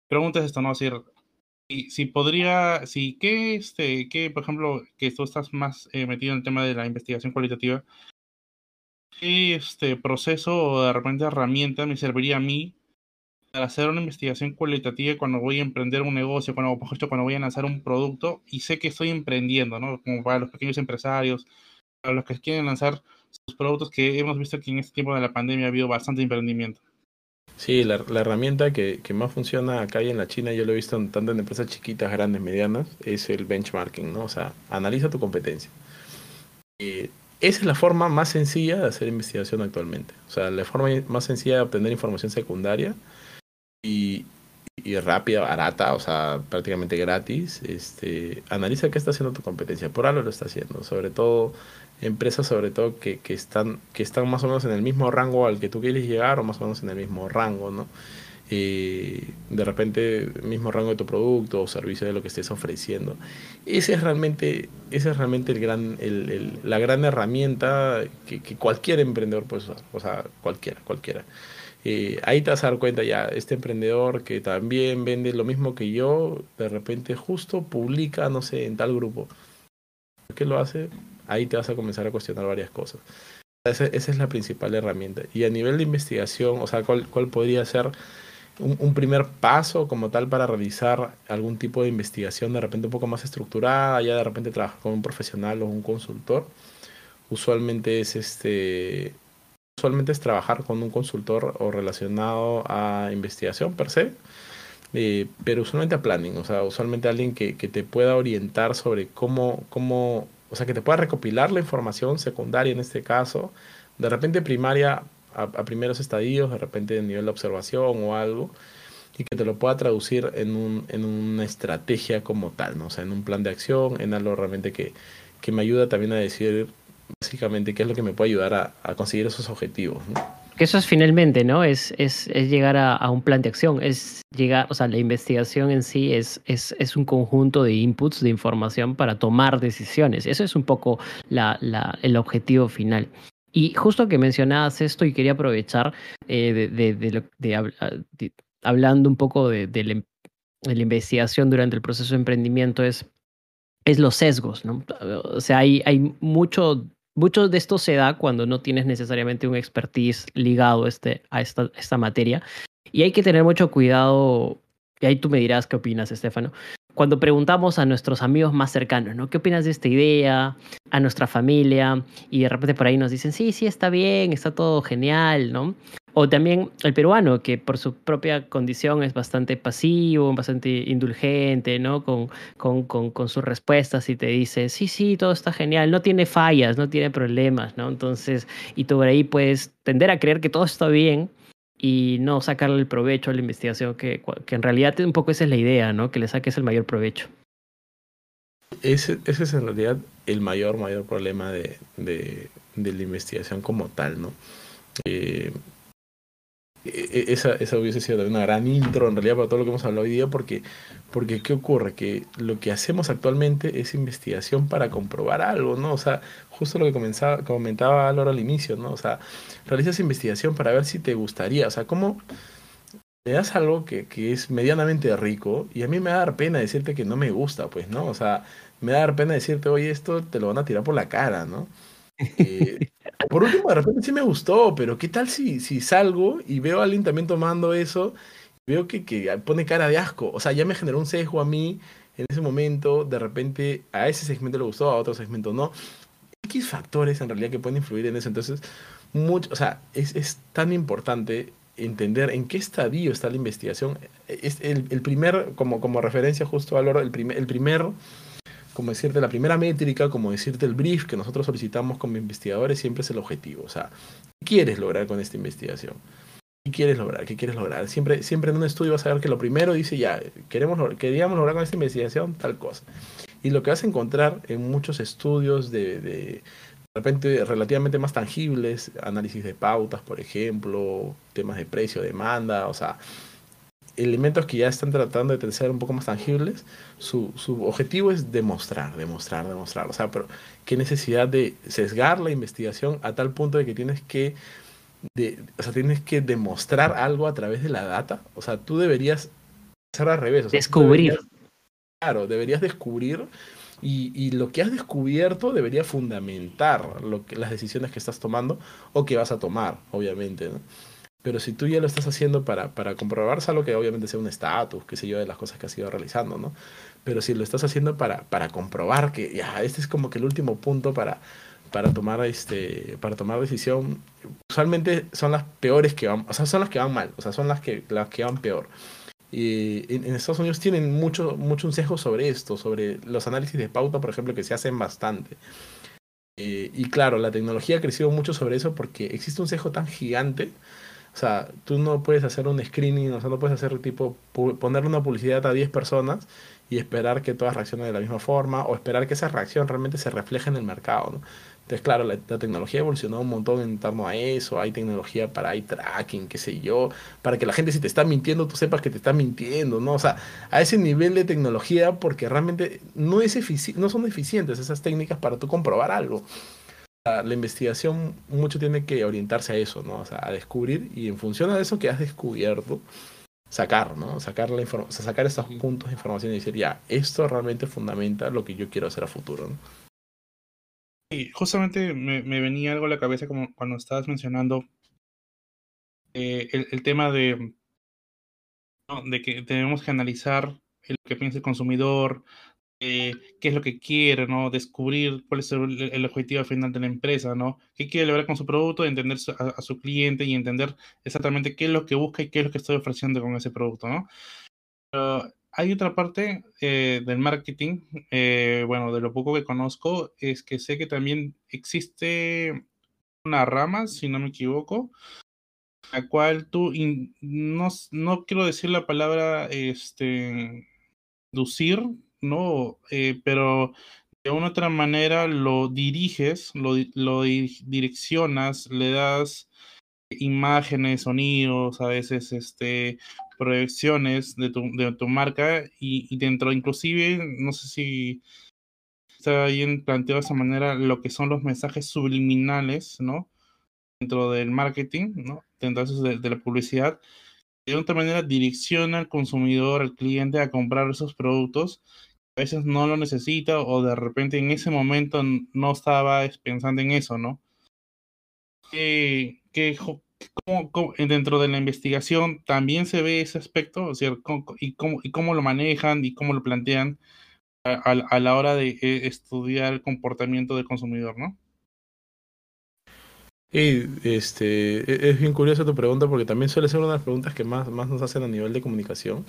Speaker 2: preguntas esto, ¿no? Si, si podría, si, ¿qué, este, qué, por ejemplo, que tú estás más eh, metido en el tema de la investigación cualitativa, ¿qué este proceso o de repente herramienta me serviría a mí para hacer una investigación cualitativa cuando voy a emprender un negocio, cuando, cuando voy a lanzar un producto y sé que estoy emprendiendo, ¿no? Como para los pequeños empresarios, para los que quieren lanzar sus productos, que hemos visto que en este tiempo de la pandemia ha habido bastante emprendimiento.
Speaker 3: Sí, la, herramienta que, que, más funciona acá y en la China, yo lo he visto tanto en empresas chiquitas, grandes, medianas, es el benchmarking, ¿no? O sea, analiza tu competencia. Eh, esa es la forma más sencilla de hacer investigación actualmente. O sea, la forma más sencilla de obtener información secundaria y, y, rápida, barata, o sea, prácticamente gratis, este, analiza qué está haciendo tu competencia. Por algo lo está haciendo, sobre todo empresas sobre todo que, que, están, que están más o menos en el mismo rango al que tú quieres llegar o más o menos en el mismo rango, ¿no? Eh, de repente mismo rango de tu producto o servicio de lo que estés ofreciendo. Ese es realmente, ese es realmente el gran, el, la gran herramienta que, que, cualquier emprendedor puede usar, o sea, cualquiera, cualquiera. Ahí te vas a dar cuenta ya, este emprendedor que también vende lo mismo que yo, de repente justo publica, no sé, en tal grupo. ¿Por qué lo hace? Ahí te vas a comenzar a cuestionar varias cosas. Esa, es la principal herramienta. Y a nivel de investigación, o sea, ¿cuál, cuál podría ser un, un, primer paso como tal para realizar algún tipo de investigación de repente un poco más estructurada, ya de repente trabajar con un profesional o un consultor? Usualmente es este usualmente es trabajar con un consultor o relacionado a investigación per se, eh, pero usualmente a planning, o sea, usualmente alguien que, que, te pueda orientar sobre cómo, cómo, o sea, que te pueda recopilar la información secundaria en este caso, de repente primaria a, primeros estadios, de repente en nivel de observación o algo, y que te lo pueda traducir en, un, en una estrategia como tal, ¿no? o sea, en un plan de acción, en algo realmente que, que me ayuda también a decir básicamente qué es lo que me puede ayudar a, a conseguir esos objetivos.
Speaker 1: Que eso es finalmente, ¿no? Es, es, es llegar a, a, un plan de acción, es llegar, o sea, la investigación en sí es, es, es un conjunto de inputs, de información para tomar decisiones. Eso es un poco la, la, el objetivo final. Y justo que mencionabas esto y quería aprovechar eh, de, de, de, hablando un poco de, del la investigación durante el proceso de emprendimiento es, es los sesgos, ¿no? O sea, hay, hay mucho, mucho de esto se da cuando no tienes necesariamente un expertise ligado este, a esta, esta materia. Y hay que tener mucho cuidado, y ahí tú me dirás qué opinas, Estefano, cuando preguntamos a nuestros amigos más cercanos, ¿no? ¿Qué opinas de esta idea? A nuestra familia, y de repente por ahí nos dicen, sí, sí, está bien, está todo genial, ¿no? O también el peruano, que por su propia condición es bastante pasivo, bastante indulgente, ¿no? Con, con, con, sus respuestas y te dice, sí, sí, todo está genial, no tiene fallas, no tiene problemas, ¿no? Entonces, y tú por ahí puedes tender a creer que todo está bien y no sacarle el provecho a la investigación, que, que en realidad un poco esa es la idea, ¿no? Que le saques el mayor provecho.
Speaker 3: Ese, ese es en realidad el mayor, mayor problema de, de, la investigación como tal, ¿no? Eh, esa, esa hubiese sido una gran intro en realidad para todo lo que hemos hablado hoy día, porque, porque ¿qué ocurre? Que lo que hacemos actualmente es investigación para comprobar algo, ¿no? O sea, justo lo que comenzaba, comentaba Laura al inicio, ¿no? O sea, realizas investigación para ver si te gustaría, o sea, ¿cómo me das algo que, que es medianamente rico y a mí me da dar pena decirte que no me gusta, pues, ¿no? O sea, me da dar pena decirte, oye, esto te lo van a tirar por la cara, ¿no? Eh, por último, de repente sí me gustó, pero ¿qué tal si, si salgo y veo a alguien también tomando eso? Veo que, que pone cara de asco. O sea, ya me generó un sesgo a mí en ese momento. De repente a ese segmento le gustó, a otro segmento no. X factores en realidad que pueden influir en eso. Entonces, mucho, o sea, es, es tan importante entender en qué estadio está la investigación. Es el, el primer, como, como referencia justo a Loro, el primer, el primer como decirte, la primera métrica, como decirte el brief que nosotros solicitamos como investigadores siempre es el objetivo. O sea, ¿qué quieres lograr con esta investigación? ¿Qué quieres lograr? ¿Qué quieres lograr? Siempre, siempre en un estudio vas a ver que lo primero dice ya, queremos, queríamos lograr con esta investigación tal cosa. Y lo que vas a encontrar en muchos estudios de, de, de repente relativamente más tangibles, análisis de pautas, por ejemplo, temas de precio, demanda, o sea, elementos que ya están tratando de ser un poco más tangibles, su, su, objetivo es demostrar, demostrar, demostrar. O sea, pero qué necesidad de sesgar la investigación a tal punto de que tienes que, de, o sea, tienes que demostrar algo a través de la data. O sea, tú deberías hacer al revés. O sea,
Speaker 1: descubrir.
Speaker 3: Deberías, claro, deberías descubrir y, y, lo que has descubierto debería fundamentar lo que, las decisiones que estás tomando o que vas a tomar, obviamente. ¿no? Pero si tú ya lo estás haciendo para, para comprobar, algo que obviamente sea un estatus, qué sé yo, de las cosas que has ido realizando, ¿no? Pero si lo estás haciendo para, para comprobar que ya, este es como que el último punto para, para tomar este para tomar decisión usualmente son las peores que van o sea son las que van mal o sea son las que las que van peor y en, en Estados Unidos tienen mucho mucho un sesgo sobre esto sobre los análisis de pauta por ejemplo que se hacen bastante eh, y claro la tecnología ha crecido mucho sobre eso porque existe un sesgo tan gigante o sea, tú no puedes hacer un screening, o sea, no puedes hacer tipo, ponerle una publicidad a 10 personas y esperar que todas reaccionen de la misma forma o esperar que esa reacción realmente se refleje en el mercado, ¿no? Entonces, claro, la, la tecnología evolucionó un montón en torno a eso, hay tecnología para eye tracking, qué sé yo, para que la gente si te está mintiendo, tú sepas que te está mintiendo, ¿no? O sea, a ese nivel de tecnología, porque realmente no, es no son eficientes esas técnicas para tú comprobar algo la investigación mucho tiene que orientarse a eso, ¿no? O sea, a descubrir y en función de eso que has descubierto, sacar, ¿no? Sacar, la o sea, sacar estos puntos de información y decir, ya, esto realmente fundamenta lo que yo quiero hacer a futuro, ¿no?
Speaker 2: Sí, justamente me, me venía algo a la cabeza como cuando estabas mencionando eh, el, el, tema de, ¿no? de que tenemos que analizar lo que piensa el consumidor, eh, qué es lo que quiere, ¿no? Descubrir cuál es el, el, objetivo final de la empresa, ¿no? ¿Qué quiere lograr con su producto? Entender a, a, su cliente y entender exactamente qué es lo que busca y qué es lo que estoy ofreciendo con ese producto, ¿no? Pero hay otra parte eh, del marketing, eh, bueno, de lo poco que conozco, es que sé que también existe una rama, si no me equivoco, la cual tú, in, no, no quiero decir la palabra, este, inducir, ¿no? Eh, pero de una u otra manera lo diriges, lo, lo direccionas, le das imágenes, sonidos, a veces este, proyecciones de tu, de tu marca y, dentro, inclusive, no sé si está bien planteado de esa manera, lo que son los mensajes subliminales, ¿no? Dentro del marketing, ¿no? Dentro de, de la publicidad, de otra manera direcciona al consumidor, al cliente a comprar esos productos. Veces no lo necesita o de repente en ese momento no estaba pensando en eso, ¿no? ¿Qué, qué, cómo, dentro de la investigación también se ve ese aspecto? O sea, y, cómo, ¿Y cómo lo manejan y cómo lo plantean a, a la hora de eh, estudiar el comportamiento del consumidor, ¿no?
Speaker 3: Y este, e, es bien curiosa tu pregunta porque también suele ser una de las preguntas que más, más nos hacen a nivel de comunicación.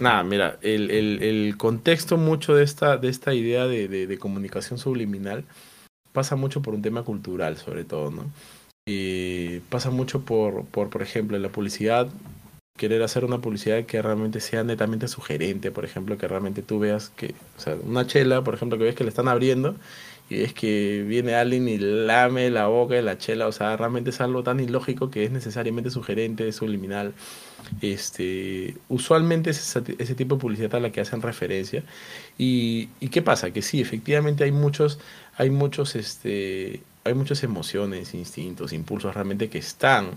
Speaker 3: Nada, mira, el, el, el, contexto mucho de esta, de esta idea de, de, comunicación subliminal pasa mucho por un tema cultural, sobre todo, ¿no? Y pasa mucho por, por, por ejemplo, la publicidad, querer hacer una publicidad que realmente sea netamente sugerente, por ejemplo, que realmente tú veas que, o sea, una chela, por ejemplo, que ves que le están abriendo y es que viene alguien y lame la boca de la chela, o sea, realmente es algo tan ilógico que es necesariamente sugerente, subliminal. Este, usualmente es ese, tipo de publicidad a la que hacen referencia. Y, y, qué pasa? Que sí, efectivamente hay muchos, hay muchos, este, hay muchas emociones, instintos, impulsos realmente que están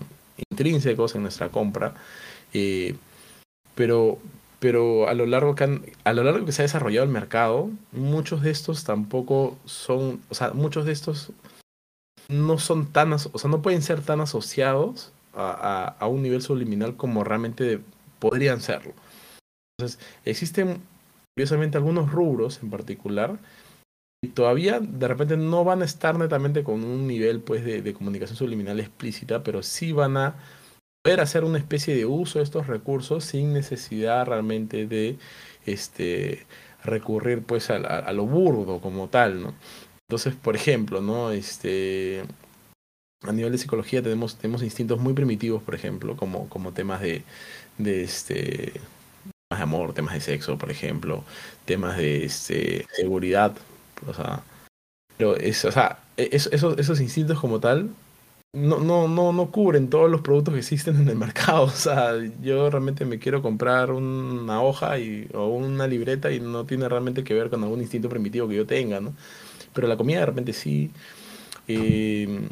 Speaker 3: intrínsecos en nuestra compra. Eh, pero, pero a lo largo que a lo largo que se ha desarrollado el mercado, muchos de estos tampoco son, o sea, muchos de estos no son tan, o sea, no pueden ser tan asociados a, a, un nivel subliminal como realmente podrían serlo. Entonces, existen curiosamente algunos rubros en particular y todavía de repente no van a estar netamente con un nivel pues de, de comunicación subliminal explícita, pero sí van a poder hacer una especie de uso de estos recursos sin necesidad realmente de este recurrir pues a, lo burdo como tal, ¿no? Entonces, por ejemplo, ¿no? Este a nivel de psicología tenemos, tenemos instintos muy primitivos, por ejemplo, como, como temas de, de este temas de amor, temas de sexo, por ejemplo, temas de este, seguridad, o sea, pero es, o sea, e, esos, esos instintos como tal no, no, no, no cubren todos los productos que existen en el mercado. O sea, yo realmente me quiero comprar una hoja y, o una libreta y no tiene realmente que ver con algún instinto primitivo que yo tenga, ¿no? Pero la comida de repente sí. Eh,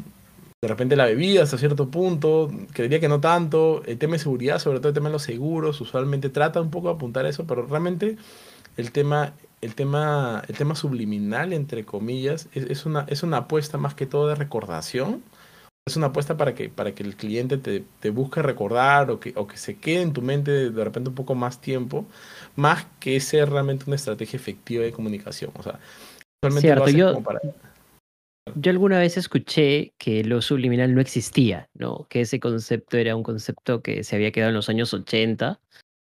Speaker 3: de repente la bebida hasta cierto punto, creería que no tanto. El tema de seguridad, sobre todo el tema de los seguros, usualmente trata un poco de apuntar a eso, pero realmente el tema, el tema, el tema subliminal, entre comillas, es, una, es una apuesta más que todo de recordación es una apuesta para que, para que el cliente te, te, busque recordar o que, o que se quede en tu mente de repente un poco más tiempo, más que ser realmente una estrategia efectiva de comunicación. O sea,
Speaker 1: Cierto, yo, yo alguna vez escuché que lo subliminal no existía, ¿no? Que ese concepto era un concepto que se había quedado en los años 80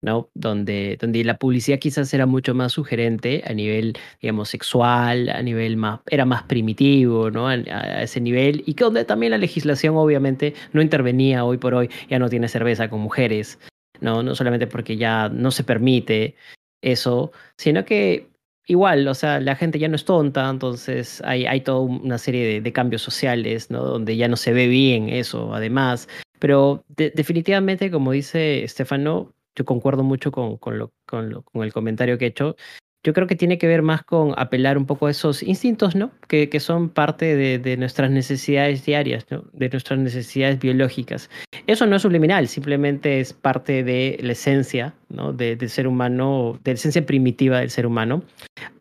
Speaker 1: ¿no? Donde, donde la publicidad quizás era mucho más sugerente a nivel, digamos, sexual, a nivel más, era más primitivo, ¿no? A, ese nivel, y que donde también la legislación obviamente no intervenía hoy por hoy, ya no tiene cerveza con mujeres, ¿no? No solamente porque ya no se permite eso, sino que igual, o sea, la gente ya no es tonta, entonces hay, hay toda una serie de, cambios sociales, ¿no? Donde ya no se ve bien eso, además. Pero definitivamente, como dice Estefano, yo concuerdo mucho con, con, lo, con, lo, con el comentario que he hecho. Yo creo que tiene que ver más con apelar un poco a esos instintos, ¿no? Que, que son parte de, de, nuestras necesidades diarias, ¿no? De nuestras necesidades biológicas. Eso no es subliminal, simplemente es parte de la esencia, ¿no? De, del ser humano, de la esencia primitiva del ser humano.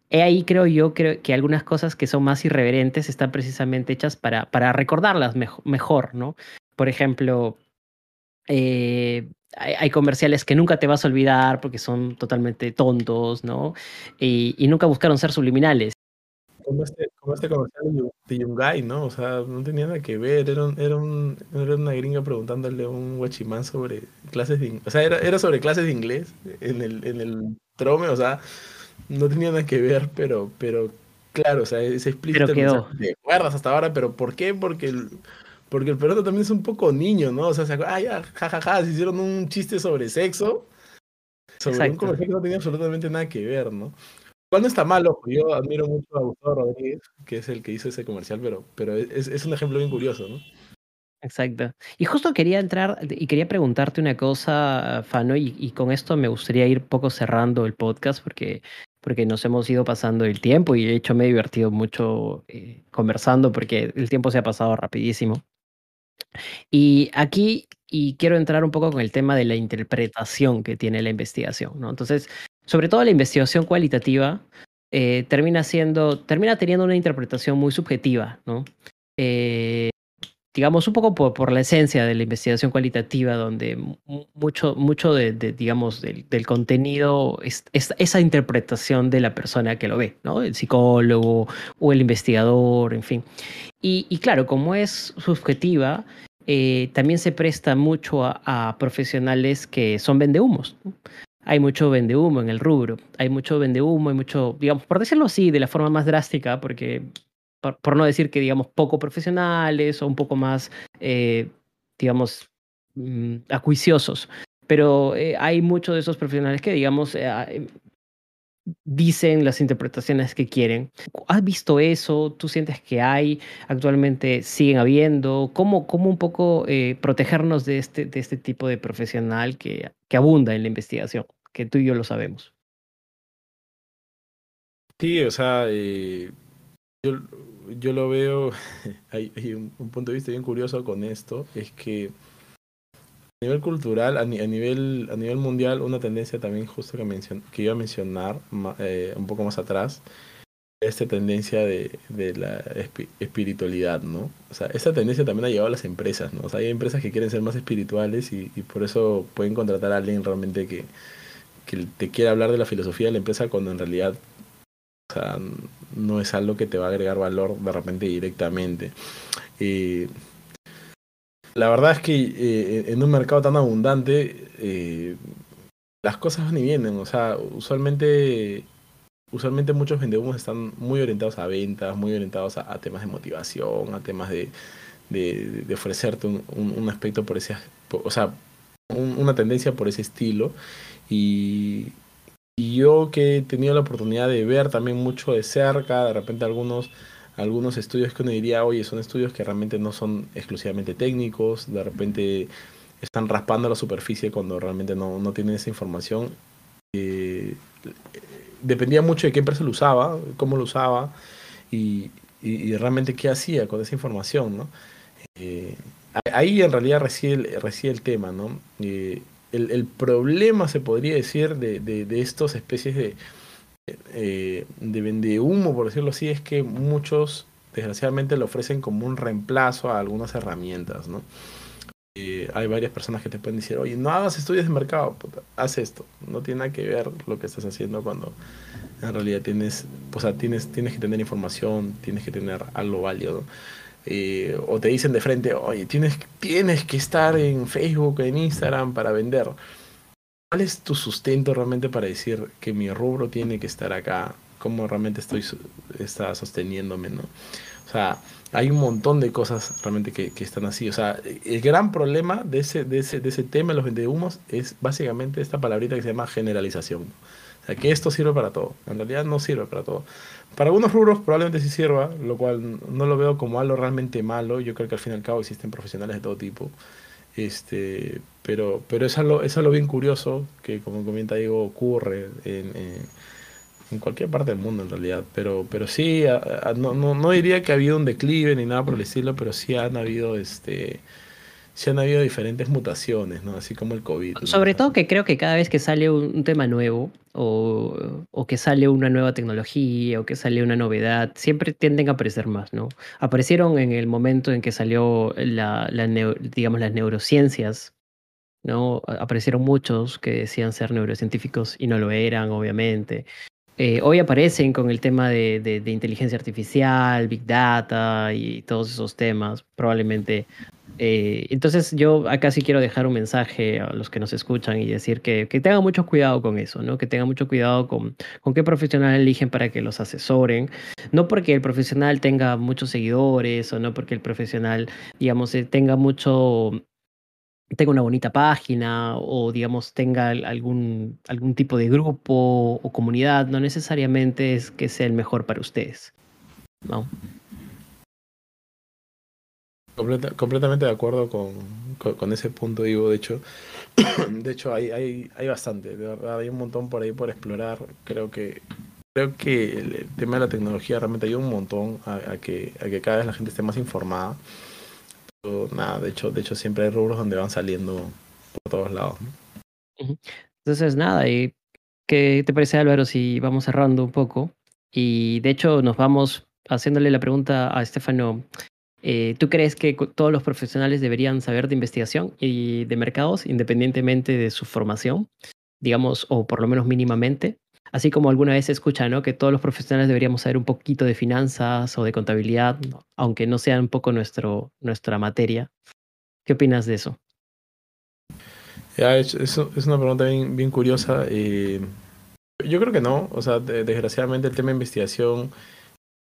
Speaker 1: He ahí creo yo creo que algunas cosas que son más irreverentes están precisamente hechas para, para recordarlas mejor, mejor, ¿no? Por ejemplo, eh, hay, comerciales que nunca te vas a olvidar porque son totalmente tontos, ¿no? Y, nunca buscaron ser subliminales.
Speaker 3: Como este, como este comercial de Yungay, ¿no? O sea, no tenía nada que ver. Era, era, un, era una gringa preguntándole a un guachimán sobre clases de inglés. O sea, era, era sobre clases de inglés en el, en el trome, o sea, no tenía nada que ver, pero, pero claro, o sea, es explícito.
Speaker 1: Pero quedó.
Speaker 3: ¿Te acuerdas hasta ahora? ¿Pero por qué? Porque el, porque el perro también es un poco niño, ¿no? O sea, se ah, ya, jajaja, se hicieron un chiste sobre sexo. Sobre un comercial que no tenía absolutamente nada que ver, ¿no? Cuando está malo, yo admiro mucho a Gustavo Rodríguez, que es el que hizo ese comercial, pero, pero es, es un ejemplo bien curioso, ¿no?
Speaker 1: Exacto. Y justo quería entrar y quería preguntarte una cosa, Fano, y, y, con esto me gustaría ir poco cerrando el podcast porque, porque nos hemos ido pasando el tiempo y de hecho me he divertido mucho eh, conversando porque el tiempo se ha pasado rapidísimo. Y aquí y quiero entrar un poco con el tema de la interpretación que tiene la investigación, ¿no? Entonces, sobre todo la investigación cualitativa eh, termina siendo, termina teniendo una interpretación muy subjetiva, ¿no? Eh, digamos, un poco por, la esencia de la investigación cualitativa, donde mucho, mucho de, digamos, del, contenido es, esa interpretación de la persona que lo ve, ¿no? El psicólogo o el investigador, en fin. Y, claro, como es subjetiva, eh, también se presta mucho a, profesionales que son vendehumos. ¿no? Hay mucho vendehumo en el rubro, hay mucho vendehumo, hay mucho, digamos, por decirlo así, de la forma más drástica, porque por, no decir que, digamos, poco profesionales o un poco más, eh, digamos, mm, acuiciosos. Pero eh, hay muchos de esos profesionales que, digamos, eh, ah, dicen las interpretaciones que quieren. ¿Has visto eso? ¿Tú sientes que hay? ¿Actualmente siguen habiendo? ¿Cómo, cómo un poco protegernos de este, de este tipo de profesional que, que abunda en la investigación? Que tú y yo lo sabemos.
Speaker 3: Sí, o sea, yo, yo lo veo, hay, un, punto de vista bien curioso con esto, es que a nivel cultural, a, nivel, a nivel mundial, una tendencia también justo que, mencion, que iba a mencionar eh, un poco más atrás, esta tendencia de, de la espiritualidad, ¿no? O sea, esta tendencia también ha llegado a las empresas, ¿no? Hay empresas que quieren ser más espirituales y, y por eso pueden contratar a alguien realmente que, que te quiera hablar de la filosofía de la empresa cuando en realidad o sea, no es algo que te va a agregar valor de repente directamente. Eh, la verdad es que eh, en un mercado tan abundante, eh, las cosas van y vienen. O sea, usualmente, usualmente muchos vendehumos están muy orientados a ventas, muy orientados a, temas de motivación, a temas de, de, ofrecerte un, un, aspecto por ese, o sea, una tendencia por ese estilo. Y, y yo que he tenido la oportunidad de ver también mucho de cerca, de repente algunos, algunos estudios que uno diría, oye, son estudios que realmente no son exclusivamente técnicos, de repente están raspando la superficie cuando realmente no, no tienen esa información. Eh, dependía mucho de qué empresa lo usaba, cómo lo usaba y, y, realmente qué hacía con esa información, ¿no? Eh, ahí en realidad reside, reside el tema, ¿no? Eh, el, problema, se podría decir, de, de, estas especies de, eh, de vende humo, por decirlo así, es que muchos, desgraciadamente, lo ofrecen como un reemplazo a algunas herramientas, ¿no? Eh, hay varias personas que te pueden decir, oye, no hagas estudios de mercado, haz esto. No tiene nada que ver lo que estás haciendo cuando en realidad tienes, o sea, tienes, tienes que tener información, tienes que tener algo válido. Eh, o te dicen de frente, oye, tienes, tienes que estar en Facebook, en Instagram para vender. ¿Cuál es tu sustento realmente para decir que mi rubro tiene que estar acá? ¿Cómo realmente estoy está sosteniéndome? ¿no? O sea, hay un montón de cosas realmente que, que, están así. O sea, el gran problema de ese, de ese, de ese tema de los vendehumos es básicamente esta palabrita que se llama generalización. O sea, que esto sirve para todo. En realidad no sirve para todo. Para algunos rubros probablemente sí sirva, lo cual no lo veo como algo realmente malo. Yo creo que al fin y al cabo existen profesionales de todo tipo. Este, pero, pero es algo, es algo bien curioso que, como comenta Diego, ocurre en, en, cualquier parte del mundo en realidad. Pero, pero sí, no, no, no, diría que ha habido un declive ni nada por el estilo, pero sí han habido este, sí han habido diferentes mutaciones, ¿no? Así como el COVID.
Speaker 1: Sobre todo que creo que cada vez que sale un, tema nuevo o, que sale una nueva tecnología o que sale una novedad, siempre tienden a aparecer más, ¿no? Aparecieron en el momento en que salió digamos, las neurociencias, ¿no? Aparecieron muchos que decían ser neurocientíficos y no lo eran, obviamente. Eh, hoy aparecen con el tema de, de, inteligencia artificial, big data y todos esos temas. Probablemente eh, entonces yo acá sí quiero dejar un mensaje a los que nos escuchan y decir que, que tengan mucho cuidado con eso, ¿no? Que tengan mucho cuidado con, con qué profesional eligen para que los asesoren. No porque el profesional tenga muchos seguidores o no porque el profesional, digamos, eh, tenga mucho tenga una bonita página o digamos tenga algún, algún tipo de grupo o comunidad, no necesariamente es que sea el mejor para ustedes. ¿no?
Speaker 3: Completamente de acuerdo con, con, ese punto, digo, de hecho, de hecho hay, hay, hay bastante, hay un montón por ahí por explorar, creo que creo que el, tema de la tecnología realmente ayuda un montón a, que, a que cada vez la gente esté más informada. nada, de hecho, de hecho siempre hay rubros donde van saliendo por todos lados.
Speaker 1: Entonces, nada, ¿y ¿qué te parece Álvaro si vamos cerrando un poco? Y de hecho nos vamos haciéndole la pregunta a Estefano. Eh, ¿Tú crees que todos los profesionales deberían saber de investigación y de mercados independientemente de su formación? Digamos, o por lo menos mínimamente. Así como alguna vez se escucha, ¿no? Que todos los profesionales deberíamos saber un poquito de finanzas o de contabilidad, aunque no sea un poco nuestro, nuestra materia. ¿Qué opinas de eso?
Speaker 3: Es una pregunta bien, curiosa. Eh, yo creo que no. O sea, desgraciadamente el tema de investigación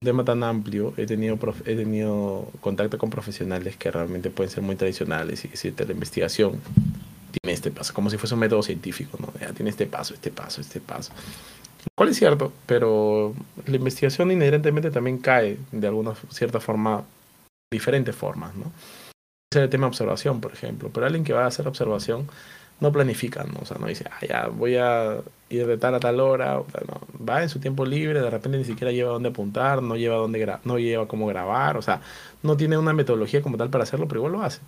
Speaker 3: tema tan amplio. He tenido, he tenido contacto con profesionales que realmente pueden ser muy tradicionales y decirte la investigación tiene este paso, como si fuese un método científico, ¿no? Ya tiene este paso, este paso, este paso. Cuál es cierto, pero la investigación inherentemente también cae de alguna cierta forma, diferentes formas, ¿no? Es el tema de observación, por ejemplo, pero alguien que va a hacer observación no planifica, ¿no? O sea, no dice, ah, ya voy a ir de tal a tal hora, no. va en su tiempo libre, de repente ni siquiera lleva dónde apuntar, no lleva dónde no lleva cómo grabar, o sea, no tiene una metodología como tal para hacerlo, pero igual lo hace.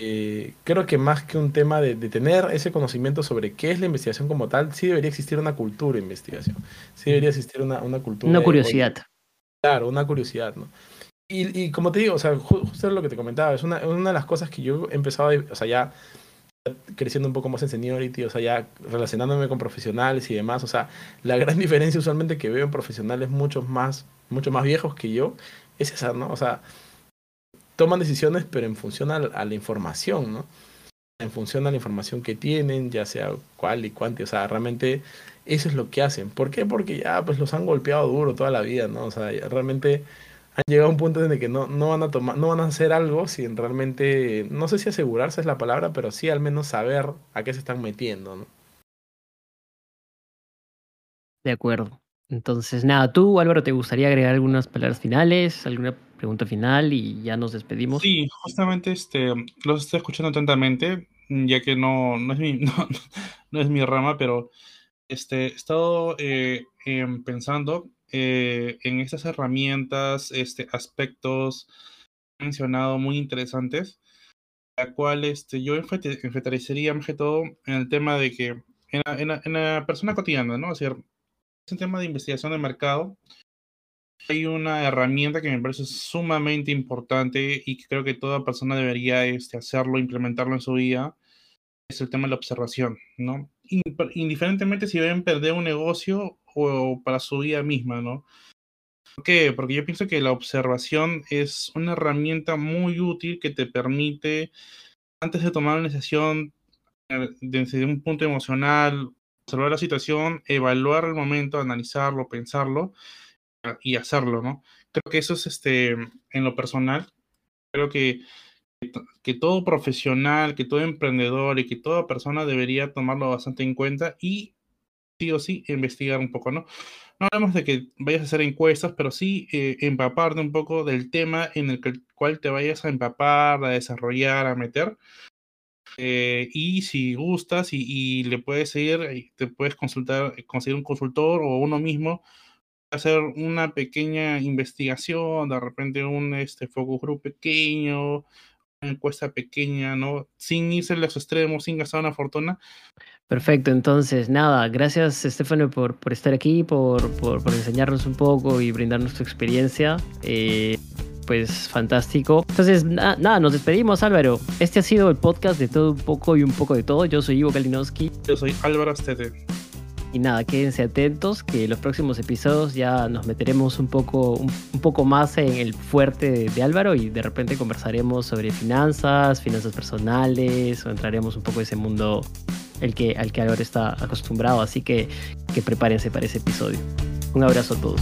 Speaker 3: Eh, creo que más que un tema de, tener ese conocimiento sobre qué es la investigación como tal, sí debería existir una cultura de investigación. Sí debería existir una, una cultura.
Speaker 1: Una curiosidad.
Speaker 3: claro, una curiosidad, ¿no? Y, y, como te digo, o sea, justo lo que te comentaba, es una, una de las cosas que yo he empezado, a, o sea, ya creciendo un poco más en seniority, o sea, ya relacionándome con profesionales y demás, o sea, la gran diferencia usualmente que veo en profesionales muchos más, mucho más viejos que yo, es esa, ¿no? O sea, toman decisiones, pero en función a, la información, ¿no? En función a la información que tienen, ya sea cuál y cuánto, o sea, realmente eso es lo que hacen. ¿Por qué? Porque ya pues los han golpeado duro toda la vida, ¿no? O sea, realmente han llegado a un punto en el que no, no van a tomar, no van a hacer algo sin realmente, no sé si asegurarse es la palabra, pero sí al menos saber a qué se están metiendo, ¿no?
Speaker 1: De acuerdo. Entonces, nada, tú, Álvaro, ¿te gustaría agregar algunas palabras finales, alguna pregunta final y ya nos despedimos?
Speaker 2: Sí, justamente este, los estoy escuchando atentamente, ya que no, no, es, mi, no, es mi rama, pero este, he estado eh, em, pensando eh, en estas herramientas, este, aspectos mencionado muy interesantes, la cual este, yo enfatizaría más que todo en el tema de que en la, en la, en la persona cotidiana, ¿no? O sea, es un tema de investigación de mercado. Hay una herramienta que me parece sumamente importante y que creo que toda persona debería este, hacerlo, implementarlo en su vida. Es el tema de la observación, ¿no? Indiferentemente si deben perder un negocio o para su vida misma, ¿no? ¿Por qué? Porque yo pienso que la observación es una herramienta muy útil que te permite, antes de tomar una decisión eh, desde un punto emocional observar la situación, evaluar el momento, analizarlo, pensarlo y hacerlo, ¿no? Creo que eso es este, en lo personal, creo que, que todo profesional, que todo emprendedor y que toda persona debería tomarlo bastante en cuenta y sí o sí investigar un poco, ¿no? No hablamos de que vayas a hacer encuestas, pero sí eh, empaparte un poco del tema en el cual te vayas a empapar, a desarrollar, a meter, eh, y si gustas y, le puedes ir, te puedes consultar, conseguir un consultor o uno mismo, hacer una pequeña investigación, de repente un este, focus group pequeño, una encuesta pequeña, ¿no? Sin irse a los extremos, sin gastar una fortuna.
Speaker 1: Perfecto, entonces nada, gracias Estefano por, por estar aquí, por, por, por enseñarnos un poco y brindarnos tu experiencia. Eh, pues fantástico. Entonces, nada, nos despedimos, Álvaro. Este ha sido el podcast de todo un poco y un poco de todo. Yo soy Ivo Kalinowski.
Speaker 2: Yo soy Álvaro Astete.
Speaker 1: Y nada, quédense atentos que en los próximos episodios ya nos meteremos un poco, un, poco más en el fuerte de, Álvaro y de repente conversaremos sobre finanzas, finanzas personales o entraremos un poco en ese mundo el que, al que Álvaro está acostumbrado. Así que, que prepárense para ese episodio. Un abrazo a todos.